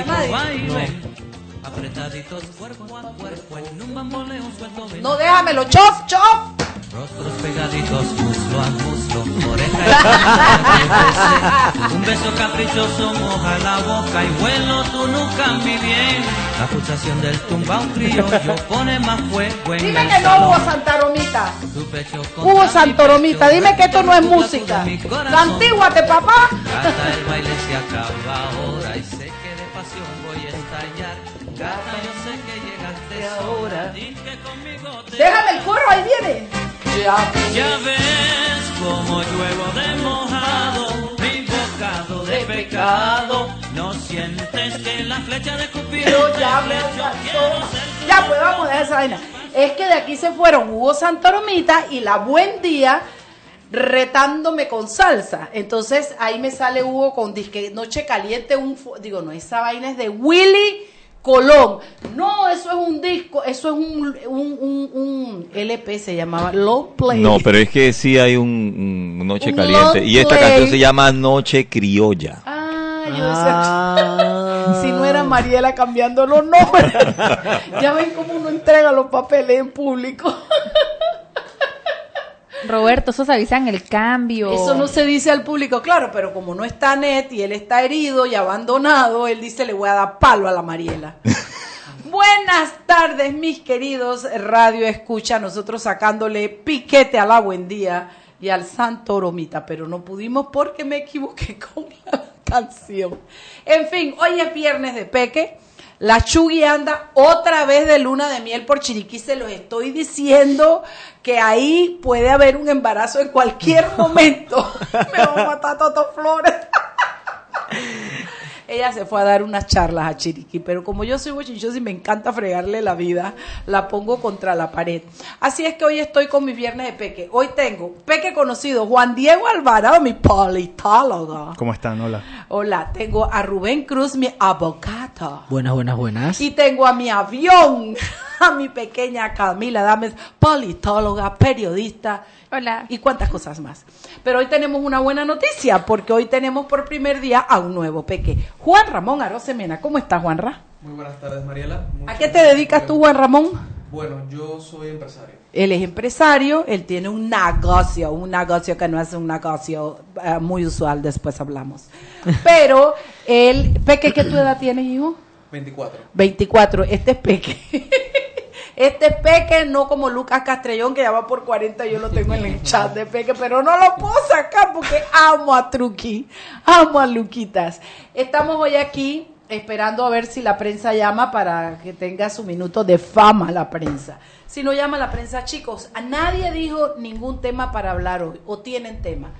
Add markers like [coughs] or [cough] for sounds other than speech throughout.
Baile. Apretaditos cuerpo a cuerpo en un bamboleo suelto. No déjamelo, chof, chof. Rostros pegaditos, muslo a muslo, oreja y [laughs] Un beso caprichoso moja la boca y vuelo tu nunca mi bien. La pulsación del tumbao criollo pone más fuego en Dime el que no salón. hubo Santaromita. Hubo Santoromita. Dime que esto no es música. corazón. Santiguate, papá. Gata, el baile se acaba ahora y de pasión voy a estallar. Gata, yo sé que llegaste ahora. Conmigo te Déjame el corro, ahí viene. ya ves como lluevo de mojado, mi bocado de pecado. No sientes que la flecha de Cupido Pero ya me Ya, pues vamos a dejar esa vaina. Es que de aquí se fueron Hugo Santoromita y la Buen Día retándome con salsa. Entonces ahí me sale Hugo con disque Noche Caliente. Un, digo, no, esa vaina es de Willy Colón. No, eso es un disco, eso es un, un, un, un LP, se llamaba Long Play. No, pero es que sí hay un, un Noche Un Caliente. long Y esta play. canción se llama Noche Criolla. Ah, yo decía, [laughs] si no era Mariela cambiando los nombres. [laughs] ya ven cómo uno entrega los papeles en público. [laughs] Roberto, eso se avisa en el cambio. Eso no se dice al público, claro, pero como no está Net y él está herido y abandonado, él dice le voy a dar palo a la Mariela. [laughs] Buenas tardes, mis queridos Radio Escucha, nosotros sacándole piquete a la Buen Día y al Santo Oromita, pero no pudimos porque me equivoqué [laughs] con la canción. En fin, hoy es viernes de Peque. La Chugui anda otra vez de luna de miel por Chiriquí, se los estoy diciendo que ahí puede haber un embarazo en cualquier momento. [laughs] Me va a matar Toto Flores. [laughs] Ella se fue a dar unas charlas a Chiriquí, pero como yo soy bochinchosa y me encanta fregarle la vida, la pongo contra la pared. Así es que hoy estoy con mi viernes de Peque. Hoy tengo Peque conocido, Juan Diego Alvarado, mi politólogo. ¿Cómo están? Hola. Hola, tengo a Rubén Cruz, mi abogado. Buenas, buenas, buenas. Y tengo a mi avión, a mi pequeña Camila Dames, politóloga, periodista. Hola. Y cuántas cosas más. Pero hoy tenemos una buena noticia, porque hoy tenemos por primer día a un nuevo peque. Juan Ramón Arosemena. ¿Cómo estás, Juanra? Muy buenas tardes, Mariela. ¿A qué te dedicas tú, Juan Ramón? Bueno, yo soy empresario. Él es empresario, él tiene un negocio, un negocio que no es un negocio eh, muy usual, después hablamos. [laughs] Pero él, Peque, ¿qué tu edad tienes, hijo? 24. 24, este es Peque. Este es Peque, no como Lucas Castrellón, que ya va por 40, yo lo tengo en el chat de Peque, pero no lo puedo sacar porque amo a Truqui, amo a Luquitas. Estamos hoy aquí esperando a ver si la prensa llama para que tenga su minuto de fama la prensa. Si no llama la prensa, chicos, a nadie dijo ningún tema para hablar hoy, o tienen tema.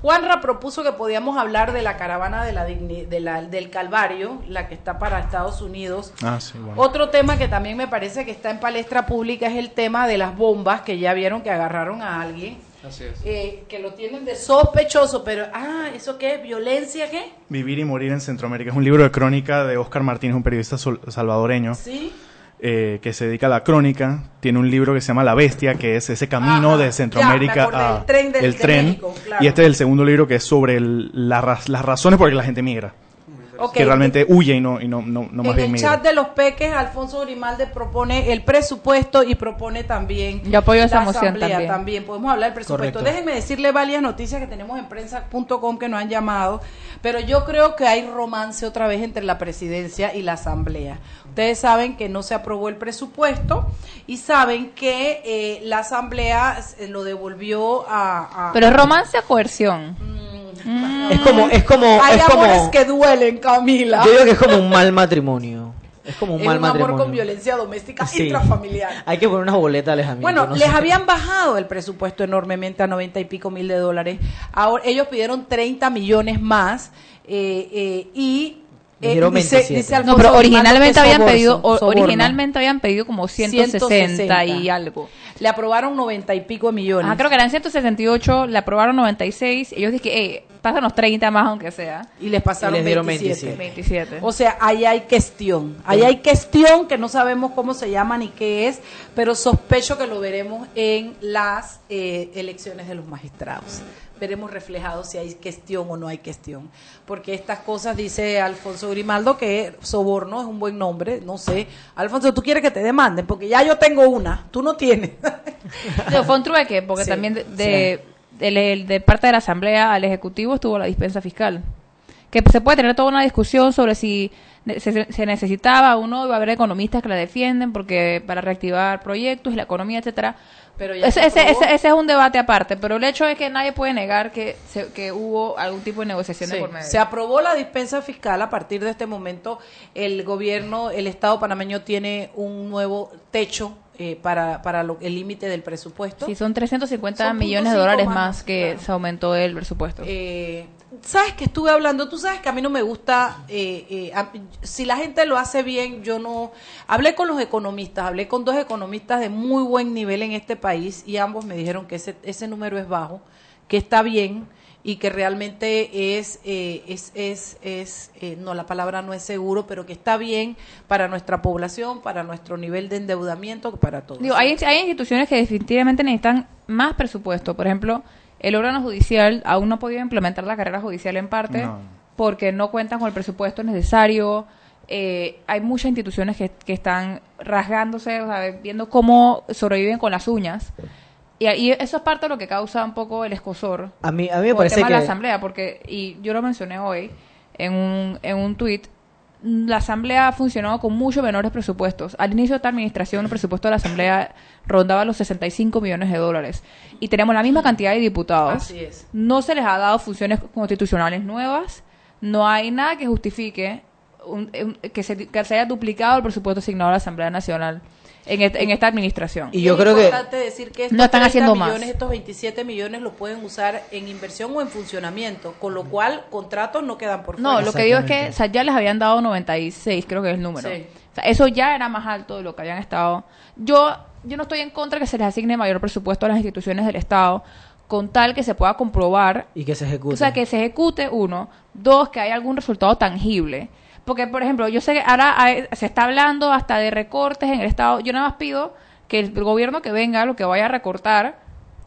Juanra propuso que podíamos hablar de la caravana de la, de la- del Calvario, la que está para Estados Unidos. Ah, sí, bueno. Otro tema que también me parece que está en palestra pública es el tema de las bombas, que ya vieron que agarraron a alguien, Así es. eh, que lo tienen de sospechoso, pero, ah, ¿eso qué? ¿Violencia qué? Vivir y morir en Centroamérica. Es un libro de crónica de Oscar Martínez, un periodista salvadoreño ¿Sí? Eh, que se dedica a la crónica. Tiene un libro que se llama La Bestia, que es ese camino Ajá, de Centroamérica ya, a el tren del- el de tren. México, claro. Y este es el segundo libro que es sobre el- la las razones por las que la gente migra. Que realmente huye y no, y no, no, no más en bien el migra. chat de los peques, Alfonso Grimalde propone el presupuesto y propone también Yo apoyo esa la moción asamblea también. Podemos hablar del presupuesto. Correcto. Déjenme decirle varias noticias que tenemos en prensa.com que nos han llamado, pero yo creo que hay romance otra vez entre la presidencia y la asamblea. Ustedes saben que no se aprobó el presupuesto y saben que eh, la asamblea eh, lo devolvió a... a- Pero es romance o coerción. Mm, Es como, es como, Hay es como. amores que duelen, Camila. Yo digo que es como un mal matrimonio. Es como un es mal un amor matrimonio. con violencia doméstica Sí. intrafamiliar. Hay que poner una boleta de alejamiento. Bueno, no les sé. habían bajado el presupuesto enormemente a 90 y pico mil de dólares. Ahora ellos pidieron 30 millones más eh, eh, y eh, dice, 27. dice No, Alfonso pero Grimaldo originalmente habían soborno, pedido, soborno. originalmente habían pedido como 160, y 160. algo. Le aprobaron 90 y pico de millones. Ah, creo que eran 168, le aprobaron 96, ellos dijeron, eh, pásanos 30 más aunque sea. y les pasaron Y les dieron 27. 27. O sea, ahí hay cuestión. Ahí hay cuestión que no sabemos cómo se llama ni qué es, pero sospecho que lo veremos en las eh, elecciones de los magistrados. Veremos reflejado si hay cuestión o no hay cuestión. Porque estas cosas, dice Alfonso Grimaldo, que soborno es un buen nombre, no sé. Alfonso, tú quieres que te demanden, porque ya yo tengo una, tú no tienes. Digo, fue un trueque, porque Sí, también de, parte de la Asamblea al Ejecutivo estuvo la dispensa fiscal. Que se puede tener toda una discusión sobre si se necesitaba o no, va a haber economistas que la defienden porque para reactivar proyectos y la economía, etcétera. Pero ya ese, se ese, ese, ese es un debate aparte, pero el hecho es que nadie puede negar que, se- que hubo algún tipo de negociación de Sí, por medio. Se aprobó la dispensa fiscal. A partir de este momento, el gobierno, el Estado panameño tiene un nuevo techo eh, para, para lo- el límite del presupuesto. Sí, son 350 Son millones de 0.5 dólares más, más que claro. se aumentó el presupuesto. Eh, sabes que estuve hablando, tú sabes que a mí no me gusta, eh, eh, a- si la gente lo hace bien, yo no, hablé con los economistas, hablé con dos economistas de muy buen nivel en este país y ambos me dijeron que ese, ese número es bajo, que está bien y que realmente es, eh, es, es, es eh, no, la palabra no es seguro, pero que está bien para nuestra población, para nuestro nivel de endeudamiento, para todo. Digo, hay, hay instituciones que definitivamente necesitan más presupuesto. Por ejemplo, el órgano judicial aún no ha podido implementar la carrera judicial en parte No. porque no cuentan con el presupuesto necesario. Eh, hay muchas instituciones que, que están rasgándose, o sea, viendo cómo sobreviven con las uñas. Y, y eso es parte de lo que causa un poco el escosor A mí, a mí me con el parece tema que. de la asamblea, porque, y yo lo mencioné hoy en un, en un tuit, la asamblea ha funcionado con mucho menores presupuestos. Al inicio de esta administración, el presupuesto de la asamblea rondaba los 65 millones de dólares. Y tenemos la misma cantidad de diputados. Así es. No se les ha dado funciones constitucionales nuevas. No hay nada que justifique un- un- que, se, que se haya duplicado el presupuesto asignado a la Asamblea Nacional en, et- en esta administración. Y yo es creo que- importante decir que estos No están 30 haciendo más. millones, estos 27 millones los pueden usar en inversión o en funcionamiento, con lo cual contratos no quedan por fuera. No, lo que digo es que o sea, ya les habían dado 96, creo que es el número. Sí. O sea, eso ya era más alto de lo que habían estado. Yo, yo no estoy en contra de que se les asigne mayor presupuesto a las instituciones del Estado, con tal que se pueda comprobar, Y que se ejecute. o sea, que se ejecute, uno, dos, que haya algún resultado tangible. Porque, por ejemplo, yo sé que ahora hay- se está hablando hasta de recortes en el Estado. Yo nada más pido que el gobierno que venga, lo que vaya a recortar,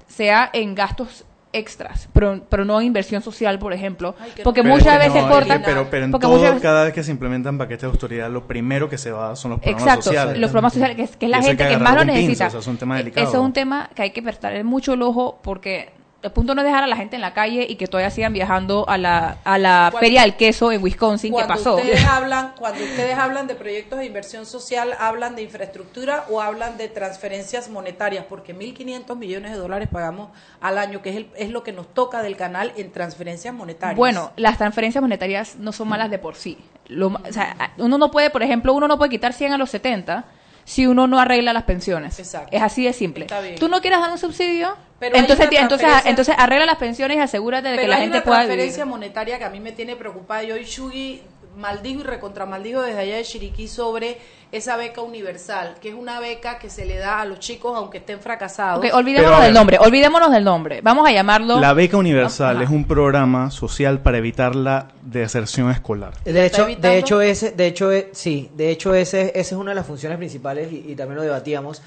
sea en gastos extras, pero, pero no en inversión social, por ejemplo. Ay, porque muchas no, es que- cortan. Pero, pero en porque todo, muchas veces- cada vez que se implementan paquetes de autoridad, lo primero que se va son los programas Exacto, sociales. los programas sociales, que es, que es Y la gente que que más lo necesita. o sea, es un tema E- delicado. Eso es un tema que hay que prestarle mucho el ojo porque el punto no es dejar a la gente en la calle y que todavía sigan viajando a la, a la Cuando- feria del queso en Wisconsin, que cuando pasó. Ustedes [laughs] hablan, cuando ustedes hablan de proyectos de inversión social, ¿hablan de infraestructura o hablan de transferencias monetarias? Porque 1.500 millones de dólares pagamos al año, que es, el- es lo que nos toca del canal en transferencias monetarias. Bueno, las transferencias monetarias no son malas de por sí. Lo o sea, uno no puede, por ejemplo, uno no puede quitar 100 a los 70 si uno no arregla las pensiones. Exacto. Es así de simple. Está bien. ¿Tú no quieres dar un subsidio? Pero entonces, entonces, transferencia- entonces arregla las pensiones y asegúrate de Pero que la hay gente una pueda transferencia vivir. monetaria que a mí me tiene preocupada. Yo y Shugi maldijo y recontra maldijo desde allá de Chiriquí sobre esa beca universal, que es una beca que se le da a los chicos aunque estén fracasados. Ok, olvidémonos Pero, del nombre, olvidémonos del nombre. Vamos a llamarlo. La beca universal Ajá. es un programa social para evitar la deserción escolar. De hecho, de hecho ese, de hecho, e- sí, de hecho ese, esa es una de las funciones principales y, y también lo debatíamos.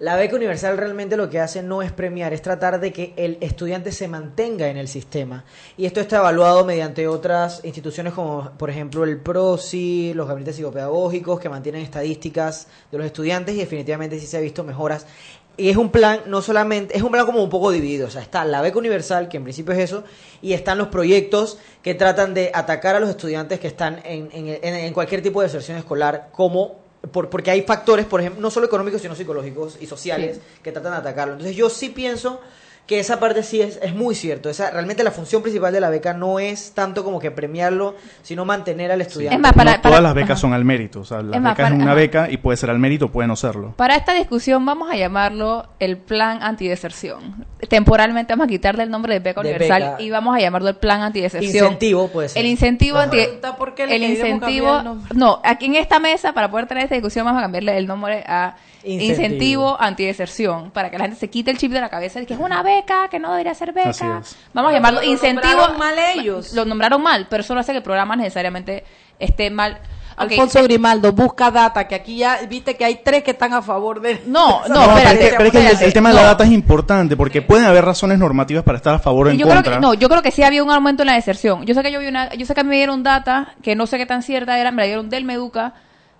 La beca universal realmente lo que hace no es premiar, es tratar de que el estudiante se mantenga en el sistema. Y esto está evaluado mediante otras instituciones como, por ejemplo, el PROSI, los gabinetes psicopedagógicos que mantienen estadísticas de los estudiantes y definitivamente sí se ha visto mejoras. Y es un plan, no solamente, es un plan como un poco dividido. O sea, está la beca universal, que en principio es eso, y están los proyectos que tratan de atacar a los estudiantes que están en, en, cualquier tipo de deserción escolar, como por, porque hay factores, por ejemplo, no solo económicos, sino psicológicos y sociales, Sí. que tratan de atacarlo. Entonces yo sí pienso que esa parte sí es, es muy cierto. Esa, realmente la función principal de la beca no es tanto como que premiarlo, sino mantener al estudiante. Es más, para- no todas las becas ajá. son al mérito. O sea, la Es más, beca para- es una ajá. beca y puede ser al mérito o puede no serlo. Para esta discusión vamos a llamarlo el plan antideserción. Temporalmente vamos a quitarle el nombre de beca De universal beca. y vamos a llamarlo el plan antideserción. Incentivo puede ser. El incentivo anti Pregunta por qué le el incentivo el no, aquí en esta mesa para poder tener esta discusión vamos a cambiarle el nombre a Incentivo. incentivo, antideserción para que la gente se quite el chip de la cabeza de que es una beca, que no debería ser beca. Así es. Vamos a llamarlo Lo incentivo. nombraron mal ellos. Lo nombraron mal, pero eso no hace que el programa necesariamente esté mal. Alfonso Grimaldo, busca data, que aquí ya viste que hay tres que están a favor de... No, [laughs] no, No, pero es espérate, que- pero es que el- tema de la No. data es importante porque pueden haber razones normativas para estar a favor o en yo creo que, no, yo creo que sí había un aumento en la deserción. Yo sé que yo vi una, yo sé que a mí me dieron data que no sé qué tan cierta era, me la dieron del Meduca,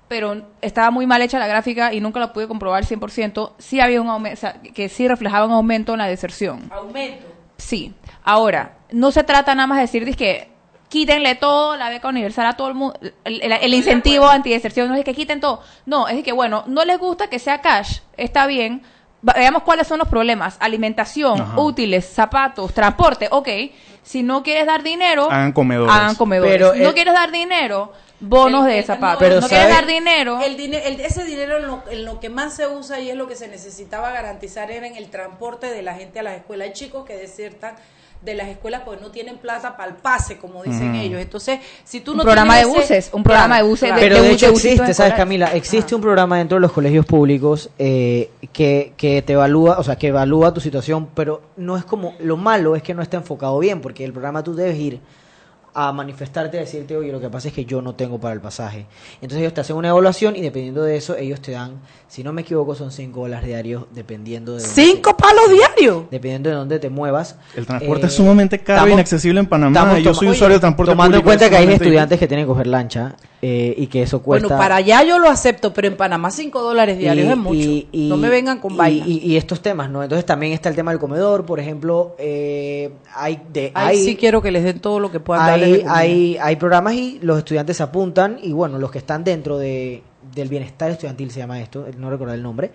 pero estaba muy mal hecha la gráfica y nunca la pude comprobar 100%. Sí había un aumento, o sea, que sí reflejaba un aumento en la deserción. Aumento. Sí. Ahora, no se trata nada más de decir que quítenle todo, la beca universal a todo el mundo, el, el- el incentivo antideserción, no es que quiten todo. No, es que, bueno, no les gusta que sea cash, está bien. Veamos cuáles son los problemas. Alimentación, Ajá. útiles, zapatos, transporte, ok. Si no quieres dar dinero, Hagan comedores. hagan comedores. Pero no el- quieres dar dinero, bonos El- de zapatos. Pero no quieres dar dinero. El el- ese dinero en lo, en lo que más se usa y es lo que se necesitaba garantizar era en el transporte de la gente a las escuelas. Hay chicos que desertan de las escuelas porque no tienen plata para el pase, como dicen ellos. Entonces, si tú Un no programa tienes de ese- buses, un programa de buses de- Pero de hecho existe, ¿sabes. Camila? Existe un programa dentro de los colegios públicos eh, que, que te evalúa, o sea, que evalúa tu situación, pero no es como, lo malo es que no está enfocado bien, porque el programa tú debes ir a manifestarte, a decirte, oye, lo que pasa es que yo no tengo para el pasaje. Entonces ellos te hacen una evaluación y dependiendo de eso, ellos te dan, si no me equivoco, son 5 dólares diarios, dependiendo de... dónde Cinco te- palos diarios. Dependiendo de dónde te muevas. El transporte Eh, es sumamente caro e inaccesible en Panamá. Yo soy oye, usuario de transporte Tomando en cuenta que hay estudiantes que tienen que coger lancha eh, y que eso cuesta... Bueno, para allá yo lo acepto, pero en Panamá cinco dólares diarios Y- es mucho. y- y- no me vengan con y- vaina. Y, y estos temas, ¿no? Entonces también está el tema del comedor, por ejemplo, eh, hay de Ahí hay, sí quiero que les den todo lo que puedan de hay, hay, hay programas y los estudiantes se apuntan y bueno, los que están dentro de, del bienestar estudiantil se llama esto, no recuerdo el nombre,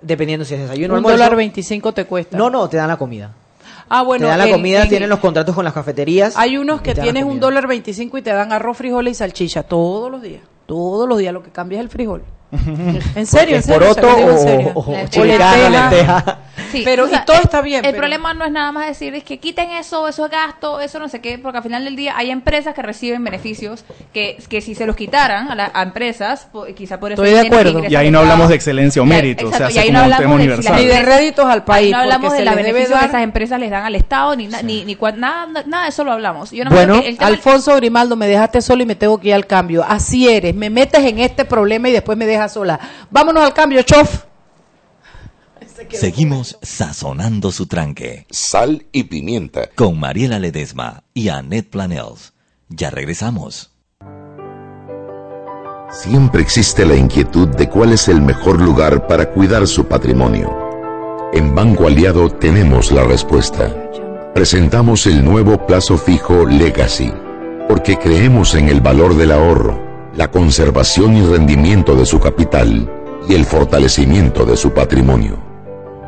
dependiendo si es desayuno o Un almuerzo. dólar veinticinco te cuesta. No, no, te dan la comida. Ah, bueno. te dan la en- comida, en- tienen los contratos con las cafeterías. Hay unos que tienes un dólar veinticinco y te dan arroz, frijoles y salchicha todos los días. Todos los días lo que cambia es el frijol. [laughs] En serio, en ¿Es serio. se poroto en o, serio. o- o Lenteja. lenteja. Sí, Pero, o sea, y todo está bien. El pero- problema no es nada más decir es que quiten eso, eso es gasto, eso no sé qué, porque al final del día hay empresas que reciben beneficios que, que si se los quitaran a, la- a empresas, po- quizá por eso Estoy de que acuerdo. Y ahí no hablamos de excelencia o mérito, o exacto, sea, y se ahí no un tema hablamos de universal. las Ni de réditos al país. Ahí no hablamos de los beneficios que dar- esas empresas les dan al Estado, ni, na- ni, ni cua- nada, nada de eso lo hablamos. Yo Bueno, creo que el tema- Alfonso Grimaldo, me dejaste solo y me tengo que ir al cambio. Así eres, me metes en este problema y después me dejas sola. Vámonos al cambio, chof. Seguimos sazonando su tranque Sal y pimienta. con Mariela Ledesma y Annette Planels. Ya regresamos. Siempre existe la inquietud de cuál es el mejor lugar para cuidar su patrimonio. En Banco Aliado tenemos la respuesta. Presentamos el nuevo plazo fijo Legacy, porque creemos en el valor del ahorro, la conservación y rendimiento de su capital y el fortalecimiento de su patrimonio.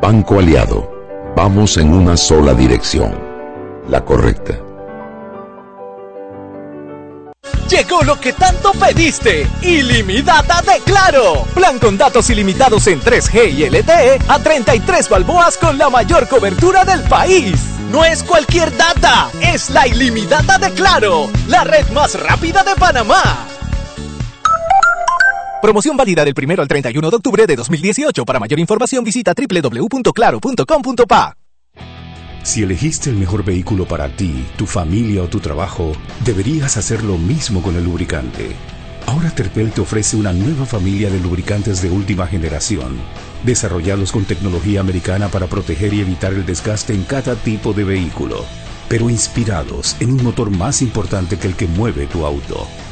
Banco Aliado, vamos en una sola dirección, la correcta. Llegó lo que tanto pediste, ilimitada de Claro. Plan con datos ilimitados en 3G y LTE a 33 balboas con la mayor cobertura del país. No es cualquier data, es la ilimitada de Claro, la red más rápida de Panamá. Promoción válida del 1 al 31 de octubre de 2018. Para mayor información visita www.claro.com.pa. Si elegiste el mejor vehículo para ti, tu familia o tu trabajo, deberías hacer lo mismo con el lubricante. Ahora Terpel te ofrece una nueva familia de lubricantes de última generación, desarrollados con tecnología americana para proteger y evitar el desgaste en cada tipo de vehículo, pero inspirados en un motor más importante que el que mueve tu auto.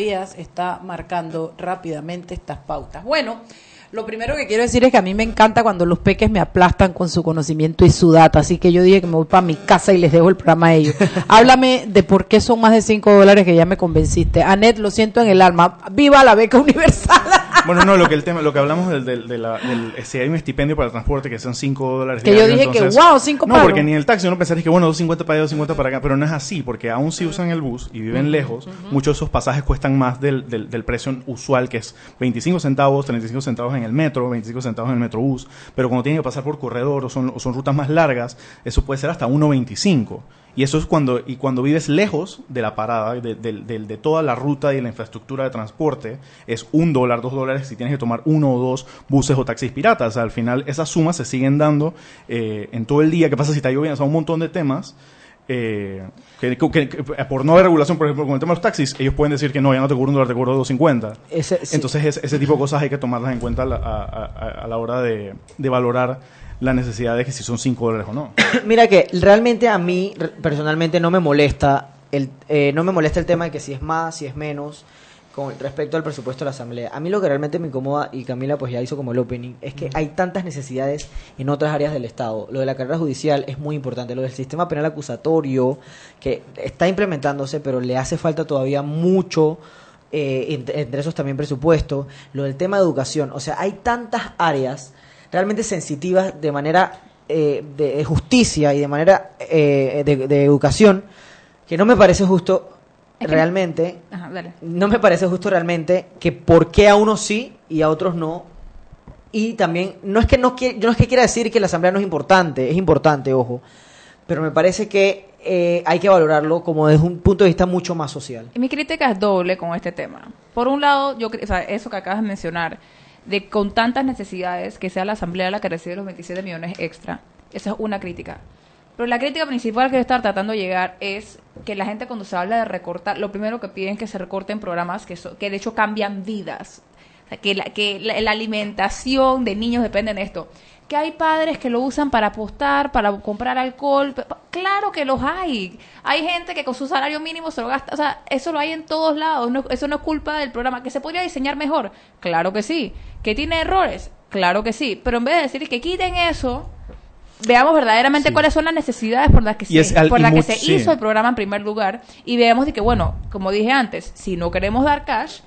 Díaz está marcando rápidamente estas pautas. Bueno, lo primero que quiero decir es que a mí me encanta cuando los peques me aplastan con su conocimiento y su data, así que yo dije que me voy para mi casa y les dejo el programa a ellos. [laughs] Háblame de por qué son más de 5 dólares que ya me convenciste. Anet, lo siento en el alma. ¡Viva la beca [laughs] universal! Bueno, no, lo que el tema, lo que hablamos del, del, de la- del- si hay un estipendio para el transporte que son 5 dólares. Que yo dije que, wow, cinco No, palos. porque ni en el taxi uno pensaría que, bueno, 250 para allá, 250 para acá, pero no es así, porque aún si usan el bus y viven lejos, muchos de esos pasajes cuestan más del, del, del precio usual, que es 25 centavos, 35 centavos en el metro, 25 centavos en el metrobús, pero cuando tienen que pasar por corredor o son, o son rutas más largas, eso puede ser hasta 1.25. Y eso es cuando, y cuando vives lejos de la parada, de, de- de- de toda la ruta y la infraestructura de transporte, es un dólar, dos dólares si tienes que tomar uno o dos buses o taxis piratas. O sea, al final esas sumas se siguen dando eh, en todo el día. ¿Qué pasa si está lloviendo? O sea, un montón de temas. eh, que, que- que- por no haber regulación, por ejemplo, con el tema de los taxis, ellos pueden decir que no, ya no te cobro un dólar, te cobro 2.50. Ese- sí. Entonces, ese, ese tipo de cosas hay que tomarlas en cuenta a la, a- a- a la hora de, de valorar la necesidad de que si son 5 dólares o no. [coughs] Mira que realmente a mí personalmente no me molesta el eh, no me molesta el tema de que si es más, si es menos con respecto al presupuesto de la asamblea. A mí lo que realmente me incomoda y Camila pues ya hizo como el opening es que hay tantas necesidades en otras áreas del Estado. Lo de la carrera judicial es muy importante, lo del sistema penal acusatorio que está implementándose, pero le hace falta todavía mucho eh, entre esos también presupuesto, lo del tema de educación, o sea, hay tantas áreas realmente sensitivas de manera eh, de justicia y de manera eh, de, de educación que no me parece justo Es que- realmente, Ajá, no me parece justo realmente que por qué a unos sí y a otros no. Y también, no es que no, quie- yo no es que quiera decir que la asamblea no es importante, es importante, ojo, pero me parece que eh, hay que valorarlo como desde un punto de vista mucho más social. Y mi crítica es doble con este tema. Por un lado, yo o sea, eso que acabas de mencionar, de con tantas necesidades que sea la Asamblea la que recibe los 27 millones extra, esa es una crítica. Pero la crítica principal que yo tratando de llegar es que la gente cuando se habla de recortar, lo primero que piden es que se recorten programas que, so- que de hecho cambian vidas. O sea, que la, que la alimentación de niños depende de esto. Que hay padres que lo usan para apostar, para comprar alcohol. Claro que los hay. Hay gente que con su salario mínimo se lo gasta. O sea, eso lo hay en todos lados. No- eso no es culpa del programa. ¿Que se podría diseñar mejor? Claro que sí. ¿Que tiene errores? Claro que sí. Pero en vez de decir que quiten eso, veamos verdaderamente cuáles son las necesidades por las que se, al- por las que se sí. hizo el programa en primer lugar y veamos de que, bueno, como dije antes, si no queremos dar cash,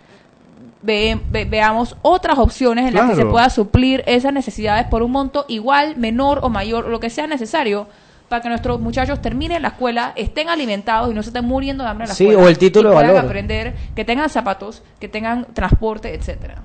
ve- ve- veamos otras opciones en las que se pueda suplir esas necesidades por un monto igual, menor o mayor, o lo que sea necesario para que nuestros muchachos terminen la escuela, estén alimentados y no se estén muriendo de hambre en la Sí, escuela. o el título y de puedan valor. aprender, que tengan zapatos, que tengan transporte, etcétera.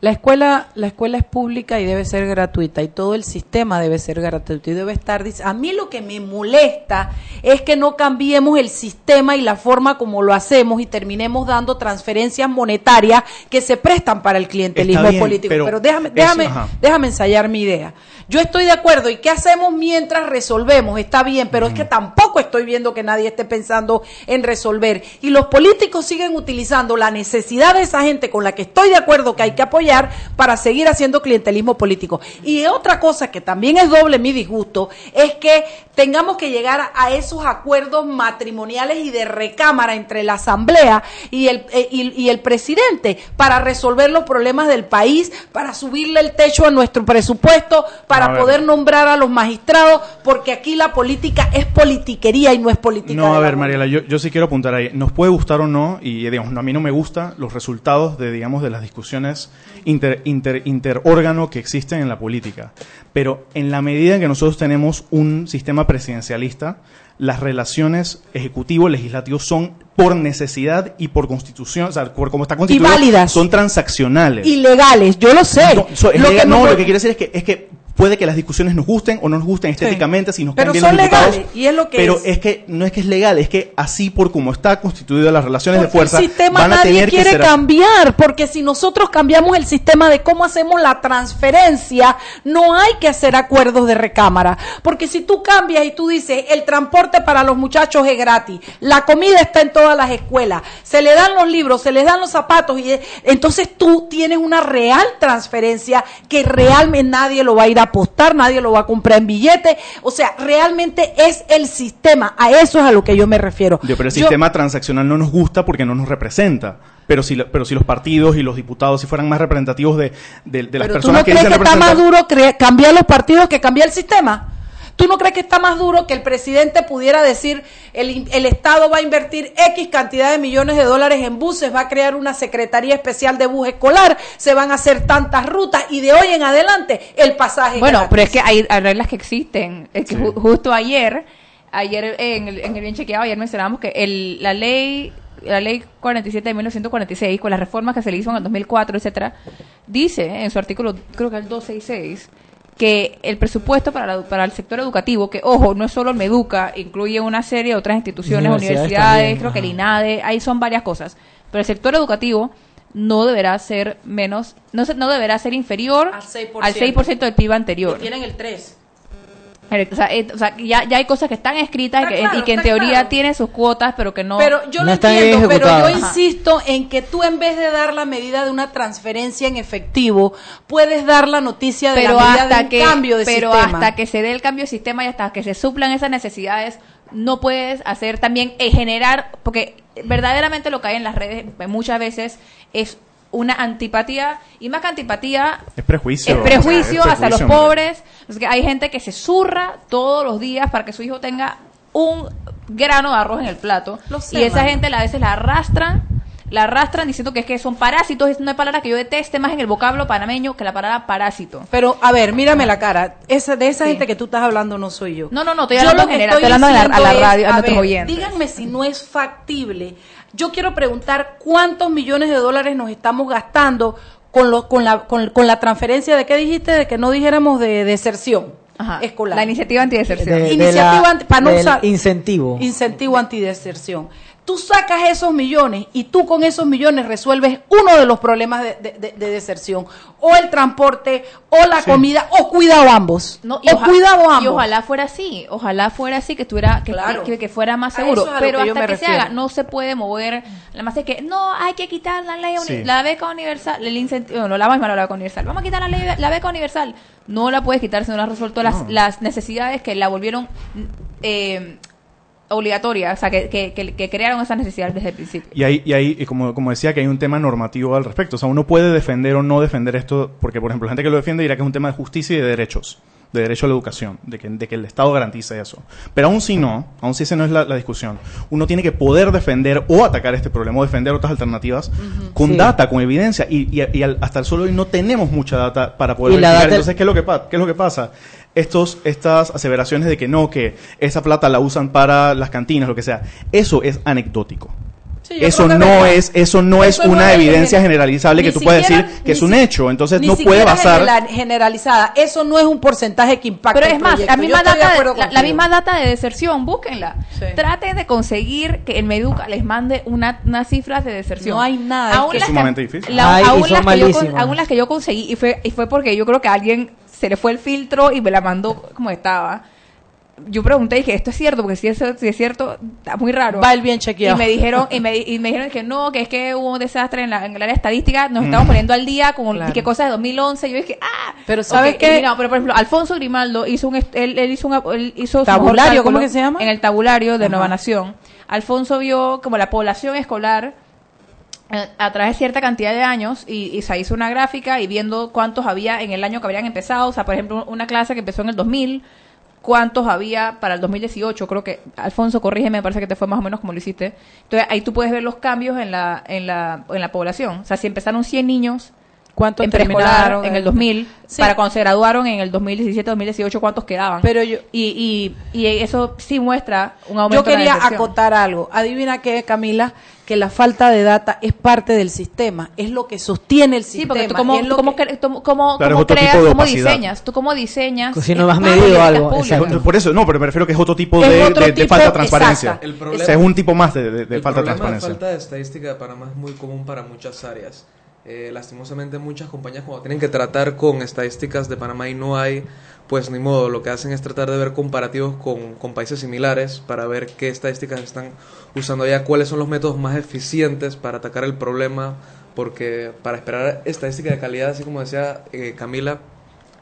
La escuela, la escuela es pública y debe ser gratuita y todo el sistema debe ser gratuito y debe estar. A mí lo que me molesta es que no cambiemos el sistema y la forma como lo hacemos y terminemos dando transferencias monetarias que se prestan para el clientelismo bien, político. pero Pero, déjame, déjame, déjame ensayar mi idea. Yo estoy de acuerdo y qué hacemos mientras resolvemos, está bien, pero es que tampoco estoy viendo que nadie esté pensando en resolver y los políticos siguen utilizando la necesidad de esa gente con la que estoy de acuerdo que hay que apoyar para seguir haciendo clientelismo político. Y otra cosa que también es doble mi disgusto es que tengamos que llegar a esos acuerdos matrimoniales y de recámara entre la Asamblea y el, eh, y, y el presidente para resolver los problemas del país, para subirle el techo a nuestro presupuesto, para poder nombrar a los magistrados, porque aquí la política es politiquería y no es política. No, a ver. Mariela, yo, yo sí quiero apuntar ahí. Nos puede gustar o no, y digamos, no, a mí no me gustan los resultados de, digamos, de las discusiones inter, inter, interórgano que existen en la política. Pero en la medida en que nosotros tenemos un sistema presidencialista, las relaciones ejecutivo-legislativo son por necesidad y por constitución, o sea, por como está constituido, válidas. son transaccionales. Ilegales, yo lo sé. No, so- es Lo legal- que no, no- lo que quiero decir es que, es que puede que las discusiones nos gusten o no nos gusten estéticamente, si nos Pero son los diputados. legales, y es lo que pero es. que no es que es legal, es que así por como está constituido las relaciones de fuerza, el sistema van a nadie tener que quiere ser cambiar, porque si nosotros cambiamos el sistema de cómo hacemos la transferencia, no hay que hacer acuerdos de recámara. Porque si tú cambias y tú dices, el transporte para los muchachos es gratis, la comida está en todas las escuelas, se le dan los libros, se les dan los zapatos, y eh, entonces tú tienes una real transferencia que realmente nadie lo va a ir a apostar, nadie lo va a comprar en billetes. O sea, realmente es el sistema, a eso es a lo que yo me refiero. Yo, pero el Yo- sistema transaccional no nos gusta porque no nos representa. Pero si, pero si los partidos y los diputados si fueran más representativos de, de- de las Pero tú personas no que crees dicen que está más duro cambiar los partidos que cambiar el sistema. ¿Tú no crees que está más duro que el presidente pudiera decir el, el Estado va a invertir X cantidad de millones de dólares en buses, va a crear una secretaría especial de bus escolar, se van a hacer tantas rutas y de hoy en adelante el pasaje es Bueno, gratis? pero es que hay, hay reglas que existen. Es que ju- justo ayer, ayer en el, en el bien chequeado, ayer mencionábamos que el, la ley la ley 47 de 1946, con las reformas que se le hizo en el 2004, etcétera, dice en su artículo, creo que el 266, que el presupuesto para, la- para el sector educativo, que ojo, no es solo el Meduca, incluye una serie de otras instituciones, Universidades creo que el. INADE, ahí son varias cosas. Pero el sector educativo no deberá ser menos, no, se- no deberá ser inferior Al 6%. al 6% del PIB anterior. Y tienen el 3. O sea, eh, o sea, ya, ya hay cosas que están escritas y que, claro, y que en teoría claro. tienen sus cuotas, pero que no. Pero yo No lo están entiendo, pero yo insisto en que tú en vez de dar la medida de una transferencia en efectivo, puedes dar la noticia de pero la medida hasta de un que cambio de pero sistema. hasta que se dé el cambio de sistema y hasta que se suplan esas necesidades no puedes hacer también eh, generar porque verdaderamente lo que hay en las redes eh, muchas veces es una antipatía y más que antipatía Es prejuicio. es prejuicio o sea, es hacia los prejuicio, pobres es que hay gente que se zurra todos los días para que su hijo tenga un grano de arroz en el plato Lo sé, y esa gente la- a veces la arrastran la arrastran diciendo que es que son parásitos es una palabra que yo deteste más en el vocablo panameño que la palabra parásito Pero, a ver, mírame la cara. Esa, de esa gente que tú estás hablando no soy yo. No, no, no, estoy Yo hablando lo en que general, estoy estoy hablando a la- a la diciendo radio, a ver, oyentes. Díganme si no es factible. Yo quiero preguntar cuántos millones de dólares nos estamos gastando con, lo, con, la, con, con la transferencia de qué dijiste, de que no dijéramos de deserción Ajá, escolar. la iniciativa antideserción De- de Iniciativa la- anti- para no del usar- incentivo. incentivo antideserción. Tú sacas esos millones y tú con esos millones resuelves uno de los problemas de, de- de- de deserción, o el transporte, o la comida, o cuidado ambos. No, o cuidado ambos. y ojalá fuera así, ojalá fuera así, que estuviera, que, Claro. que, que fuera más seguro. es Pero hasta que se haga, no se puede mover. La más es que, no, hay que quitar la ley, Sí. la beca universal, el incentivo, no, la misma la beca universal. Vamos a quitar la, ley, la beca universal. No la puedes quitar si no la has resuelto las, las necesidades que la volvieron eh, obligatoria, o sea, que, que, que, que crearon esas necesidades desde el principio. Y ahí, y ahí y como, como decía, que hay un tema normativo al respecto. O sea, uno puede defender o no defender esto, porque, por ejemplo, la gente que lo defiende dirá que es un tema de justicia y de derechos, de derecho a la educación, de que, de que el Estado garantice eso. Pero aún si no, aún si esa no es la, la discusión, uno tiene que poder defender o atacar este problema o defender otras alternativas con Sí. data, con evidencia. Y, y- y al- hasta el solo hoy no tenemos mucha data para poder Y la verificar. data- Entonces, ¿qué es lo que, pa- qué es lo que pasa? Estos, estas aseveraciones de que no, que esa plata la usan para las cantinas, lo que sea, eso es anecdótico. Sí, eso no es eso no Eso es una es evidencia gener- generalizable que tú puedes siquiera- decir que es un si- hecho entonces no puede basar genera- generalizada. Eso no es un porcentaje que impacta Pero el es más, la misma, data de, la, misma data de deserción, búsquenla. Sí. Traten de conseguir que el Meduca les mande una, unas cifras de deserción. No hay nada, Aún es sumamente difícil. la- Ay, y aún, son las que yo, con- malísimas. aún las que yo conseguí, y fue, y fue porque yo creo que alguien se le fue el filtro y me la mandó como estaba. yo pregunté y dije, ¿esto es cierto? Porque si es, si es cierto, está muy raro. Va el bien chequeado. Y me dijeron, y me, y me dijeron que no, que es que hubo un desastre en, la, en el área estadística, nos estamos poniendo al día con Claro. qué cosas de 2011. Yo dije, ah, Pero ¿sabes Ok, qué? No, pero por ejemplo, Alfonso Grimaldo hizo un, él, él hizo un, él hizo Tabulario, ¿cómo que se llama? En el tabulario de. Nueva Nación. Alfonso vio como la población escolar eh, a través de cierta cantidad de años y, y se hizo una gráfica y viendo cuántos había en el año que habrían empezado. O sea, por ejemplo, una clase que empezó en el 2000, cuántos había para el 2018. Creo que, Alfonso, corrígeme, me parece que te fue más o menos como lo hiciste. Entonces, ahí tú puedes ver los cambios en la, en la, en la población. O sea, si empezaron 100 niños ¿Cuántos en preescolar en el 2000, Sí. para cuando se graduaron en el 2017, 2018, ¿cuántos quedaban? Pero yo- y, y, y eso sí muestra un aumento Yo quería acotar algo. Adivina qué, Camila, que la falta de data es parte del sistema, es lo que sostiene el Sí, sistema. porque tú cómo, lo cómo, que- tú cómo- Claro, cómo es otro creas, tipo de cómo opacidad. diseñas, tú cómo diseñas. Si no has medido algo, exacto. Por eso, no, pero me refiero que es otro tipo Es de, otro de- de tipo- falta de transparencia. El O problema- sea, es un tipo más de, de- de el falta de transparencia. falta de estadística de Panamá es muy común para muchas áreas. Eh, lastimosamente muchas compañías cuando tienen que tratar con estadísticas de Panamá y no hay, pues ni modo, lo que hacen es tratar de ver comparativos con, con países similares para ver qué estadísticas están usando allá, cuáles son los métodos más eficientes para atacar el problema, porque para esperar estadística de calidad, así como decía eh, Camila,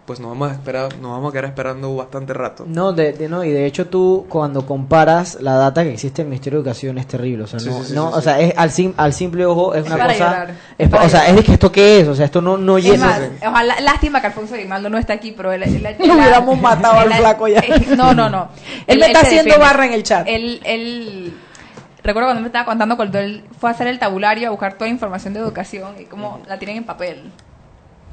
pues nos vamos a esperar, nos vamos a quedar esperando bastante rato. No, de, de- no, y de hecho tú cuando comparas la data que existe en el Ministerio de Educación es terrible, o sea, Sí, no, sí, sí, no sí, o sea, es al, sim- al simple ojo es una para cosa, es o sea, es de que esto qué es, o sea, esto no no Es llena. más, ojalá, lástima que Alfonso Grimaldo no está aquí, pero él, [laughs] hubiéramos matado al flaco ya. eh, No, no, no. Él me está haciendo defiende. barra en el chat. Él, él, recuerdo cuando me estaba contando cuando él fue a hacer el tabulario a buscar toda información de educación y cómo la tienen en papel.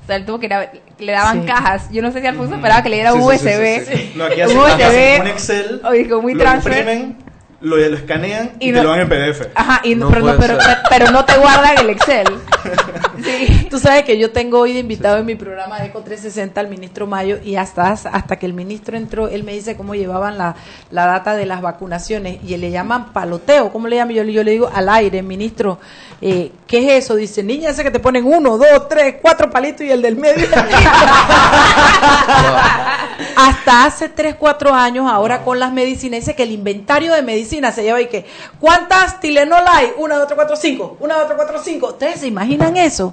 O sea, él tuvo que ir a- le daban Sí. cajas. Yo no sé si Alfonso esperaba que le diera Sí, un sí, sí, USB. sí, sí. [laughs] No, aquí Un hacen, USB. un Excel, Oye, con muy lo transfer. imprimen, lo, lo escanean y, Y te no- lo dan en PDF. Ajá, y no, pero, no, pero, ser. pero no te guardan el Excel. [laughs] Sí. [laughs] Tú sabes que yo tengo hoy de invitado en mi programa de Eco 360 al ministro Mayo y hasta, hasta que el ministro entró, él me dice cómo llevaban la, la data de las vacunaciones y le llaman paloteo. ¿Cómo le llaman? Yo, yo le digo al aire, ministro, eh, ¿qué es eso? Dice, niña, ese que te ponen uno, dos, tres, cuatro palitos y el del medio. [laughs] [laughs] hasta hace tres, cuatro años, ahora con las medicinas, dice que el inventario de medicina se lleva y que, ¿cuántas Tilenol hay? Una, dos, tres, cuatro, cinco. Una, dos, tres, cuatro, cinco. ¿Ustedes se imaginan eso?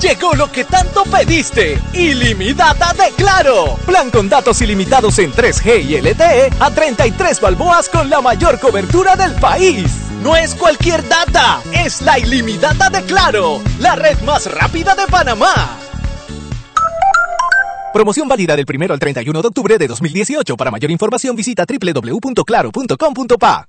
Llegó lo que tanto pediste. Ilimitada de Claro. Plan con datos ilimitados en 3G y LTE a 33 balboas con la mayor cobertura del país. No es cualquier data, es la ilimitada de Claro, la red más rápida de Panamá. Promoción válida del 1 al 31 de octubre de 2018. Para mayor información visita www.claro.com.pa.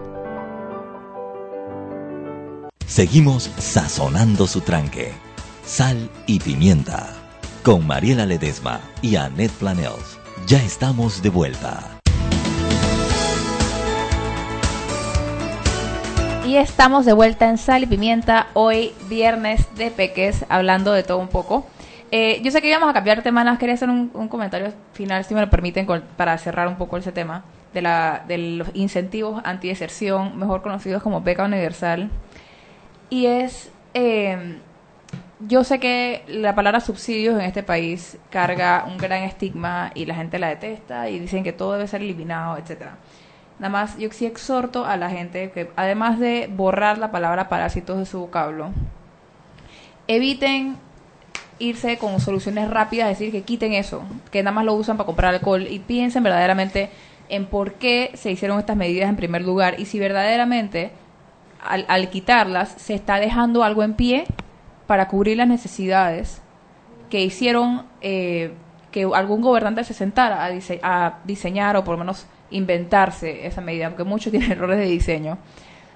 Seguimos sazonando su tranque. Sal y pimienta. Con Mariela Ledesma y Annette Planels. Ya estamos de vuelta. Y estamos de vuelta en Sal y Pimienta, hoy viernes de Peques, hablando de todo un poco. Eh, yo sé que íbamos a cambiar de tema, quería hacer un, comentario final, si me lo permiten, para cerrar un poco ese tema, de, la, de los incentivos antideserción, mejor conocidos como beca universal. Y es, eh, yo sé que la palabra subsidios en este país carga un gran estigma y la gente la detesta y dicen que todo debe ser eliminado, etcétera. Nada más, yo sí exhorto a la gente que, además de borrar la palabra parásitos de su vocablo, eviten irse con soluciones rápidas, decir que quiten eso, que nada más lo usan para comprar alcohol y piensen verdaderamente en por qué se hicieron estas medidas en primer lugar y si verdaderamente al, al quitarlas se está dejando algo en pie para cubrir las necesidades que hicieron eh, que algún gobernante se sentara a, dise- a diseñar o por lo menos inventarse esa medida, porque muchos [laughs] tienen errores de diseño.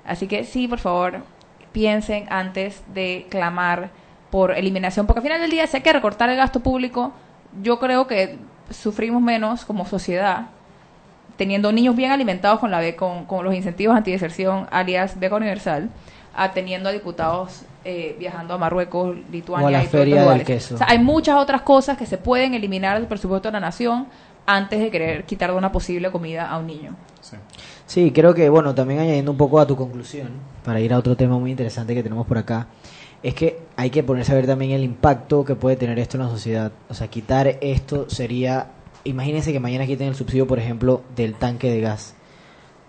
Así que sí, por favor, piensen antes de clamar por eliminación, porque al final del día, si que recortar el gasto público, yo creo que sufrimos menos como sociedad teniendo niños bien alimentados con la be- con, con los incentivos antideserción, alias beca universal, a teniendo a diputados eh, viajando a Marruecos, Lituania O a la y feria del queso. O sea, hay muchas otras cosas que se pueden eliminar del presupuesto de la nación antes de querer quitar de una posible comida a un niño. Sí, creo que, bueno, también añadiendo un poco a tu conclusión, para ir a otro tema muy interesante que tenemos por acá, es que hay que ponerse a ver también el impacto que puede tener esto en la sociedad. O sea, quitar esto sería, imagínense que mañana quiten el subsidio, por ejemplo, del tanque de gas.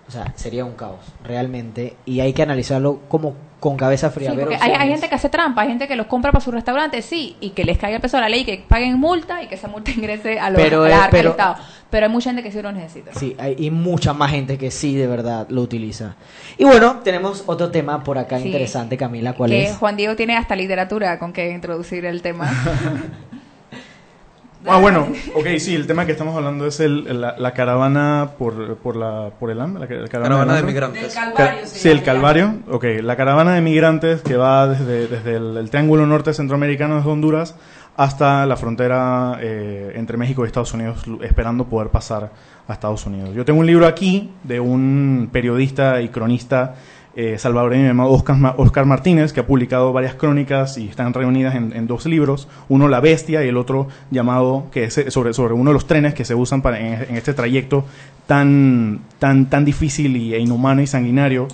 O sea, sería un caos, realmente. Y hay que analizarlo como con cabeza fría. Sí, hay, hay gente que hace trampa, hay gente que los compra para su restaurante, sí, y que les caiga el peso de la ley, que paguen multa y que esa multa [laughs] ingrese a, los, Pero a la pero- Estado. Pero hay mucha gente que sí lo necesita. Sí, hay y mucha más gente que sí de verdad lo utiliza. Y bueno, tenemos otro tema por acá Sí. interesante, Camila, ¿cuál que es? Juan Diego tiene hasta literatura con que introducir el tema. [laughs] Ah, bueno, ok, sí, el tema que estamos hablando es el, la, la caravana por, por, la, por el hambre. La, ca- Caravana del de hambre. migrantes. Del Calvario Ca- sí, el. Calvario. Ok, la caravana de migrantes que va desde, desde el, el Triángulo Norte Centroamericano de Honduras hasta la frontera eh, entre México y Estados Unidos, esperando poder pasar a Estados Unidos. Yo tengo un libro aquí de un periodista y cronista eh, salvadoreño llamado Oscar, Ma- Oscar Martínez, que ha publicado varias crónicas y están reunidas en, en dos libros, uno La Bestia y el otro llamado, que es eh, sobre, sobre uno de los trenes que se usan para, en, en este trayecto tan, tan, tan difícil y, e inhumano y sanguinario.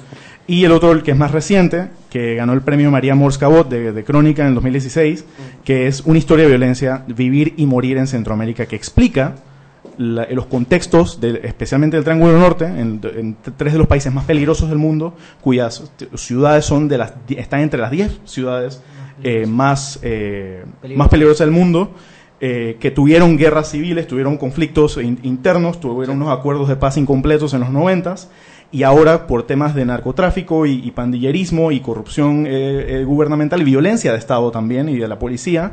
Y el otro, el que es más reciente, que ganó el premio María Morse Cabot de, de Crónica en el 2016, que es una historia de violencia, vivir y morir en Centroamérica, que explica la- los contextos, de- especialmente del Triángulo Norte, en, tres de los países más peligrosos del mundo, cuyas ciudades son de las, están entre las 10 ciudades eh, más, eh, Peligrosas. más peligrosas del mundo, eh, que tuvieron guerras civiles, tuvieron conflictos in- internos, tuvieron unos acuerdos de paz incompletos en los noventas, y ahora por temas de narcotráfico y, y pandillerismo y corrupción eh, gubernamental y violencia de Estado también y de la policía,